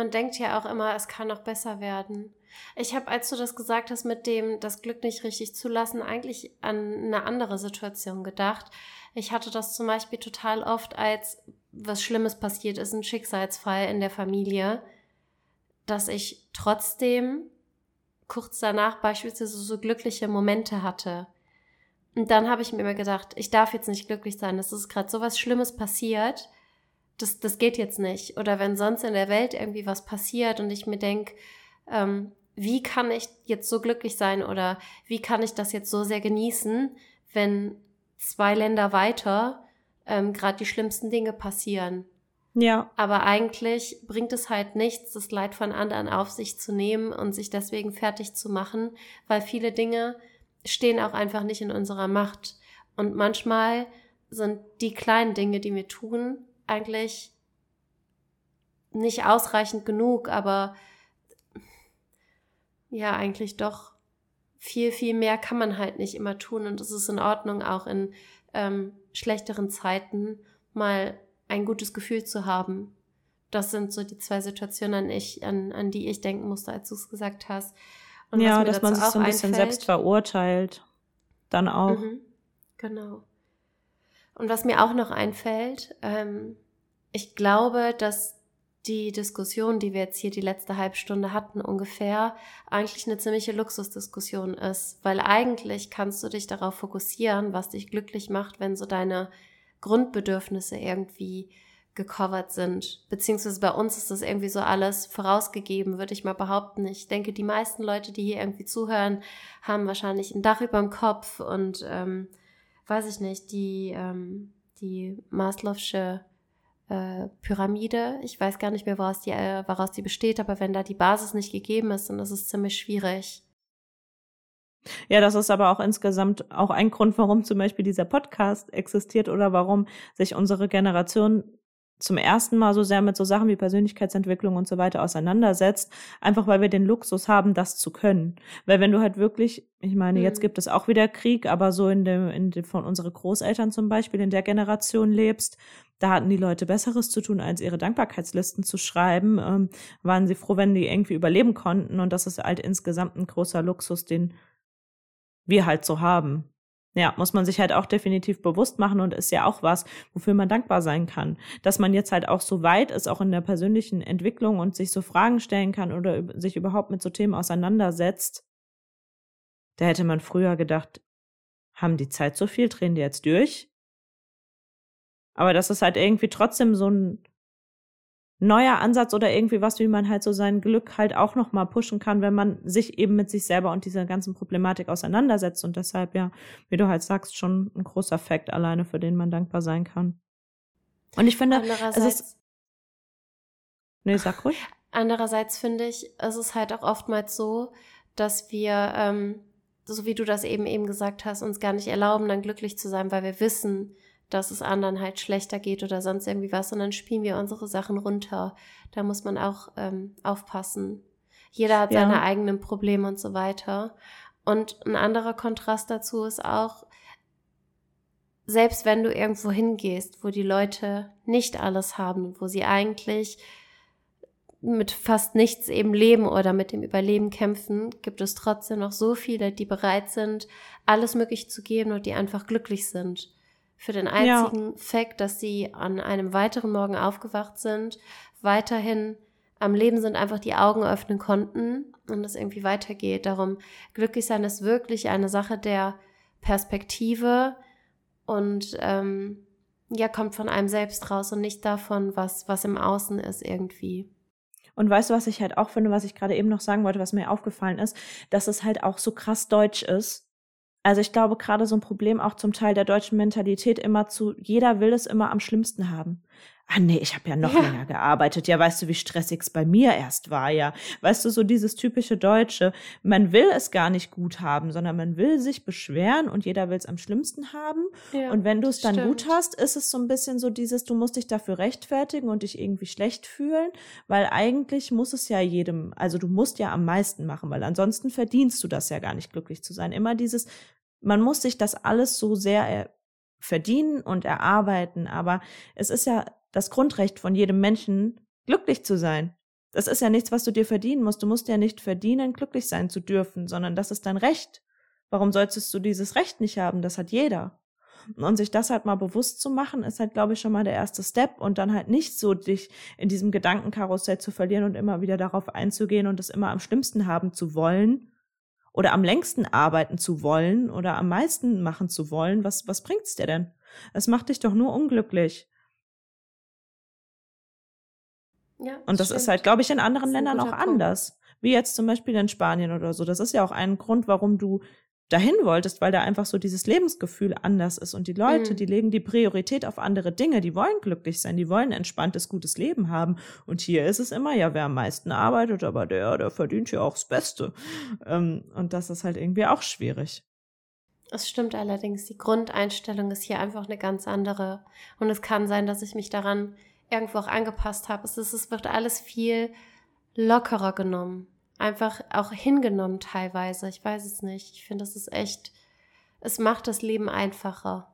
Man denkt ja auch immer, es kann noch besser werden. Ich habe, als du das gesagt hast, mit dem das Glück nicht richtig zulassen, eigentlich an eine andere Situation gedacht. Ich hatte das zum Beispiel total oft, als was Schlimmes passiert ist, ein Schicksalsfall in der Familie, dass ich trotzdem kurz danach beispielsweise so glückliche Momente hatte. Und dann habe ich mir immer gedacht, ich darf jetzt nicht glücklich sein, es ist gerade so was Schlimmes passiert, das, das geht jetzt nicht. Oder wenn sonst in der Welt irgendwie was passiert und ich mir denke, ähm, wie kann ich jetzt so glücklich sein oder wie kann ich das jetzt so sehr genießen, wenn zwei Länder weiter ähm, gerade die schlimmsten Dinge passieren. Ja. Aber eigentlich bringt es halt nichts, das Leid von anderen auf sich zu nehmen und sich deswegen fertig zu machen, weil viele Dinge stehen auch einfach nicht in unserer Macht. Und manchmal sind die kleinen Dinge, die wir tun, eigentlich nicht ausreichend genug, aber ja, eigentlich doch viel, viel mehr kann man halt nicht immer tun. Und es ist in Ordnung, auch in ähm, schlechteren Zeiten mal ein gutes Gefühl zu haben. Das sind so die zwei Situationen, an, ich, an, an die ich denken musste, als du es gesagt hast. Und ja, dass man sich so ein bisschen einfällt, selbst verurteilt. Dann auch. Mhm, genau. Und was mir auch noch einfällt, ähm, ich glaube, dass die Diskussion, die wir jetzt hier die letzte Halbstunde hatten ungefähr, eigentlich eine ziemliche Luxusdiskussion ist, weil eigentlich kannst du dich darauf fokussieren, was dich glücklich macht, wenn so deine Grundbedürfnisse irgendwie gecovert sind. Beziehungsweise bei uns ist das irgendwie so alles vorausgegeben, würde ich mal behaupten. Ich denke, die meisten Leute, die hier irgendwie zuhören, haben wahrscheinlich ein Dach über dem Kopf und ähm, weiß ich nicht, die, ähm, die Maslow'sche äh, Pyramide. Ich weiß gar nicht mehr, woraus die, äh, woraus die besteht, aber wenn da die Basis nicht gegeben ist, dann ist es ziemlich schwierig. Ja, das ist aber auch insgesamt auch ein Grund, warum zum Beispiel dieser Podcast existiert oder warum sich unsere Generation zum ersten Mal so sehr mit so Sachen wie Persönlichkeitsentwicklung und so weiter auseinandersetzt, einfach weil wir den Luxus haben, das zu können. Weil wenn du halt wirklich, ich meine, mhm. jetzt gibt es auch wieder Krieg, aber so in dem, in dem von unsere Großeltern zum Beispiel in der Generation lebst, da hatten die Leute Besseres zu tun, als ihre Dankbarkeitslisten zu schreiben. Ähm, waren sie froh, wenn die irgendwie überleben konnten. Und das ist halt insgesamt ein großer Luxus, den wir halt so haben. Ja, muss man sich halt auch definitiv bewusst machen und ist ja auch was, wofür man dankbar sein kann. Dass man jetzt halt auch so weit ist, auch in der persönlichen Entwicklung und sich so Fragen stellen kann oder sich überhaupt mit so Themen auseinandersetzt. Da hätte man früher gedacht, haben die Zeit so viel, drehen die jetzt durch. Aber das ist halt irgendwie trotzdem so ein neuer Ansatz oder irgendwie was, wie man halt so sein Glück halt auch noch mal pushen kann, wenn man sich eben mit sich selber und dieser ganzen Problematik auseinandersetzt und deshalb ja, wie du halt sagst, schon ein großer Fakt alleine, für den man dankbar sein kann. Und ich finde, es ist Nee, sag ruhig. Andererseits finde ich, es ist halt auch oftmals so, dass wir, ähm, so wie du das eben eben gesagt hast, uns gar nicht erlauben, dann glücklich zu sein, weil wir wissen, dass es anderen halt schlechter geht oder sonst irgendwie was, und dann spielen wir unsere Sachen runter. Da muss man auch ähm, aufpassen. Jeder hat ja. seine eigenen Probleme und so weiter. Und ein anderer Kontrast dazu ist auch, selbst wenn du irgendwo hingehst, wo die Leute nicht alles haben, wo sie eigentlich mit fast nichts eben leben oder mit dem Überleben kämpfen, gibt es trotzdem noch so viele, die bereit sind, alles möglich zu geben und die einfach glücklich sind. Für den einzigen ja. Fakt, dass sie an einem weiteren Morgen aufgewacht sind, weiterhin am Leben sind, einfach die Augen öffnen konnten und es irgendwie weitergeht. Darum, glücklich sein ist wirklich eine Sache der Perspektive und ähm, ja, kommt von einem selbst raus und nicht davon, was, was im Außen ist irgendwie. Und weißt du, was ich halt auch finde, was ich gerade eben noch sagen wollte, was mir aufgefallen ist, dass es halt auch so krass deutsch ist. Also ich glaube gerade so ein Problem auch zum Teil der deutschen Mentalität immer zu, jeder will es immer am schlimmsten haben ah nee, ich habe ja noch ja. länger gearbeitet. Ja, weißt du, wie stressig es bei mir erst war, ja. Weißt du, so dieses typische Deutsche, man will es gar nicht gut haben, sondern man will sich beschweren und jeder will es am schlimmsten haben. Ja, und wenn du es dann stimmt. gut hast, ist es so ein bisschen so dieses, du musst dich dafür rechtfertigen und dich irgendwie schlecht fühlen, weil eigentlich muss es ja jedem, also du musst ja am meisten machen, weil ansonsten verdienst du das ja gar nicht glücklich zu sein. Immer dieses, man muss sich das alles so sehr verdienen und erarbeiten, aber es ist ja das Grundrecht von jedem Menschen, glücklich zu sein. Das ist ja nichts, was du dir verdienen musst. Du musst ja nicht verdienen, glücklich sein zu dürfen, sondern das ist dein Recht. Warum solltest du dieses Recht nicht haben? Das hat jeder. Und sich das halt mal bewusst zu machen, ist halt, glaube ich, schon mal der erste Step und dann halt nicht so dich in diesem Gedankenkarussell zu verlieren und immer wieder darauf einzugehen und es immer am schlimmsten haben zu wollen oder am längsten arbeiten zu wollen oder am meisten machen zu wollen. Was, was bringt's dir denn? Es macht dich doch nur unglücklich. Ja, und das stimmt. ist halt, glaube ich, in anderen Ländern auch Punkt. anders. Wie jetzt zum Beispiel in Spanien oder so. Das ist ja auch ein Grund, warum du dahin wolltest, weil da einfach so dieses Lebensgefühl anders ist. Und die Leute, mhm. die legen die Priorität auf andere Dinge, die wollen glücklich sein, die wollen ein entspanntes, gutes Leben haben. Und hier ist es immer, ja, wer am meisten arbeitet, aber der, der verdient ja auch das Beste. Ähm, und das ist halt irgendwie auch schwierig. Es stimmt allerdings, die Grundeinstellung ist hier einfach eine ganz andere. Und es kann sein, dass ich mich daran irgendwo auch angepasst habe. Es, ist, es wird alles viel lockerer genommen. Einfach auch hingenommen teilweise. Ich weiß es nicht. Ich finde, es ist echt, es macht das Leben einfacher.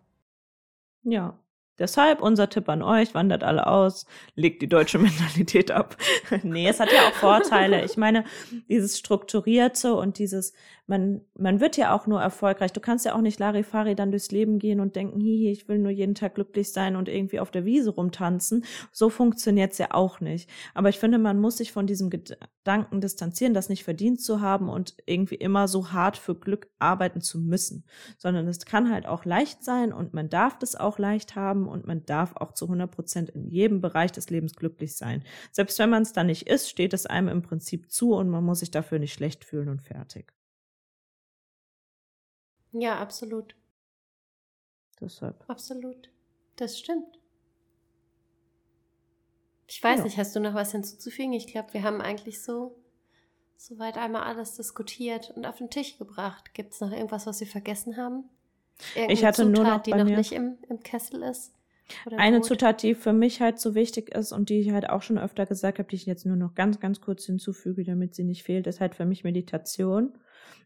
Ja, Deshalb unser Tipp an euch, wandert alle aus, legt die deutsche Mentalität ab. nee, es hat ja auch Vorteile. Ich meine, dieses Strukturierte und dieses, man, man wird ja auch nur erfolgreich. Du kannst ja auch nicht Larifari dann durchs Leben gehen und denken, hihi, ich will nur jeden Tag glücklich sein und irgendwie auf der Wiese rumtanzen. So funktioniert's ja auch nicht. Aber ich finde, man muss sich von diesem Gedanken distanzieren, das nicht verdient zu haben und irgendwie immer so hart für Glück arbeiten zu müssen. Sondern es kann halt auch leicht sein und man darf das auch leicht haben und man darf auch zu 100 Prozent in jedem Bereich des Lebens glücklich sein. Selbst wenn man es dann nicht ist, steht es einem im Prinzip zu und man muss sich dafür nicht schlecht fühlen und fertig. Ja, absolut. Deshalb. Absolut. Das stimmt. Ich weiß ja. nicht, hast du noch was hinzuzufügen? Ich glaube, wir haben eigentlich so soweit einmal alles diskutiert und auf den Tisch gebracht. Gibt es noch irgendwas, was wir vergessen haben? Irgendeine ich hatte Zutat, nur noch die noch nicht im, im Kessel ist. Eine Brot. Zutat, die für mich halt so wichtig ist und die ich halt auch schon öfter gesagt habe, die ich jetzt nur noch ganz, ganz kurz hinzufüge, damit sie nicht fehlt, ist halt für mich Meditation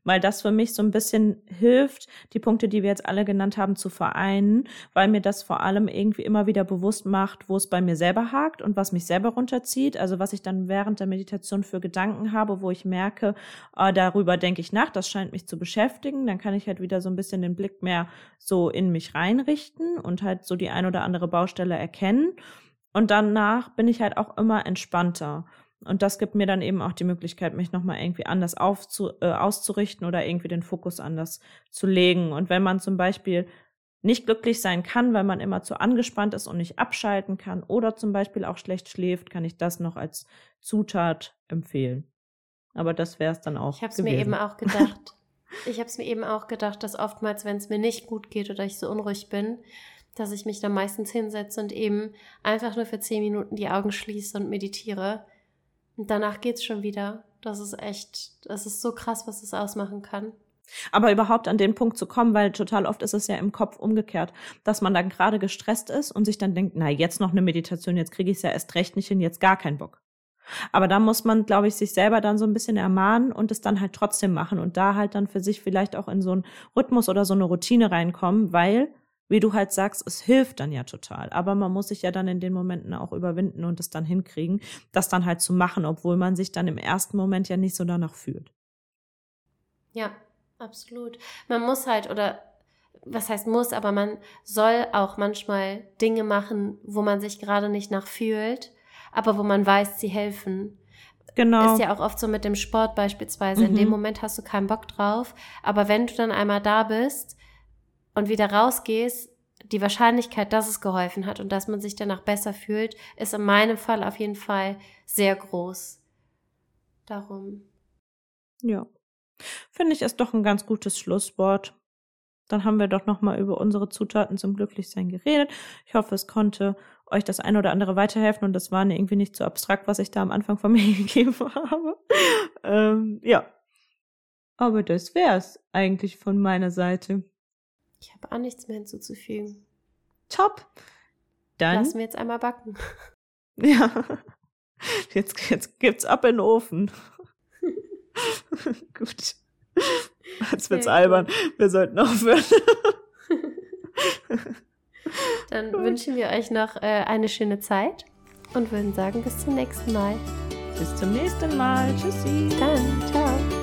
weil das für mich so ein bisschen hilft, die Punkte, die wir jetzt alle genannt haben, zu vereinen, weil mir das vor allem irgendwie immer wieder bewusst macht, wo es bei mir selber hakt und was mich selber runterzieht. Also was ich dann während der Meditation für Gedanken habe, wo ich merke, äh, darüber denke ich nach, das scheint mich zu beschäftigen. Dann kann ich halt wieder so ein bisschen den Blick mehr so in mich reinrichten und halt so die ein oder andere Baustelle erkennen. Und danach bin ich halt auch immer entspannter. Und das gibt mir dann eben auch die Möglichkeit, mich nochmal irgendwie anders aufzu, äh, auszurichten oder irgendwie den Fokus anders zu legen. Und wenn man zum Beispiel nicht glücklich sein kann, weil man immer zu angespannt ist und nicht abschalten kann oder zum Beispiel auch schlecht schläft, kann ich das noch als Zutat empfehlen. Aber das wäre es dann auch. Ich habe es mir eben auch gedacht. ich habe es mir eben auch gedacht, dass oftmals, wenn es mir nicht gut geht oder ich so unruhig bin, dass ich mich dann meistens hinsetze und eben einfach nur für zehn Minuten die Augen schließe und meditiere. Und danach geht's schon wieder. Das ist echt, das ist so krass, was es ausmachen kann. Aber überhaupt an den Punkt zu kommen, weil total oft ist es ja im Kopf umgekehrt, dass man dann gerade gestresst ist und sich dann denkt, na, jetzt noch eine Meditation, jetzt kriege ich es ja erst recht nicht hin, jetzt gar keinen Bock. Aber da muss man, glaube ich, sich selber dann so ein bisschen ermahnen und es dann halt trotzdem machen und da halt dann für sich vielleicht auch in so einen Rhythmus oder so eine Routine reinkommen, weil, wie du halt sagst, es hilft dann ja total. Aber man muss sich ja dann in den Momenten auch überwinden und es dann hinkriegen, das dann halt zu machen, obwohl man sich dann im ersten Moment ja nicht so danach fühlt. Ja, Absolut. Man muss halt, oder was heißt muss, aber man soll auch manchmal Dinge machen, wo man sich gerade nicht nach fühlt, aber wo man weiß, sie helfen. Genau. Ist ja auch oft so mit dem Sport beispielsweise. Mhm. In dem mhm. Moment hast du keinen Bock drauf, aber wenn du dann einmal da bist und wieder rausgehst, die Wahrscheinlichkeit, dass es geholfen hat und dass man sich danach besser fühlt, ist in meinem Fall auf jeden Fall sehr groß. Darum. Ja. Finde ich ist doch ein ganz gutes Schlusswort. Dann haben wir doch nochmal über unsere Zutaten zum Glücklichsein geredet. Ich hoffe, es konnte euch das eine oder andere weiterhelfen und das war irgendwie nicht so abstrakt, was ich da am Anfang von mir gegeben habe. ähm, ja. Aber das wär's eigentlich von meiner Seite. Ich habe auch nichts mehr hinzuzufügen. Top. Dann lassen wir jetzt einmal backen. Ja. Jetzt, jetzt gibt's ab in den Ofen. Gut. Jetzt wird's ja, albern. Wir sollten aufhören. Dann Gut. wünschen wir euch noch äh, eine schöne Zeit und würden sagen, bis zum nächsten Mal. Bis zum nächsten Mal. Tschüssi. Dann, ciao.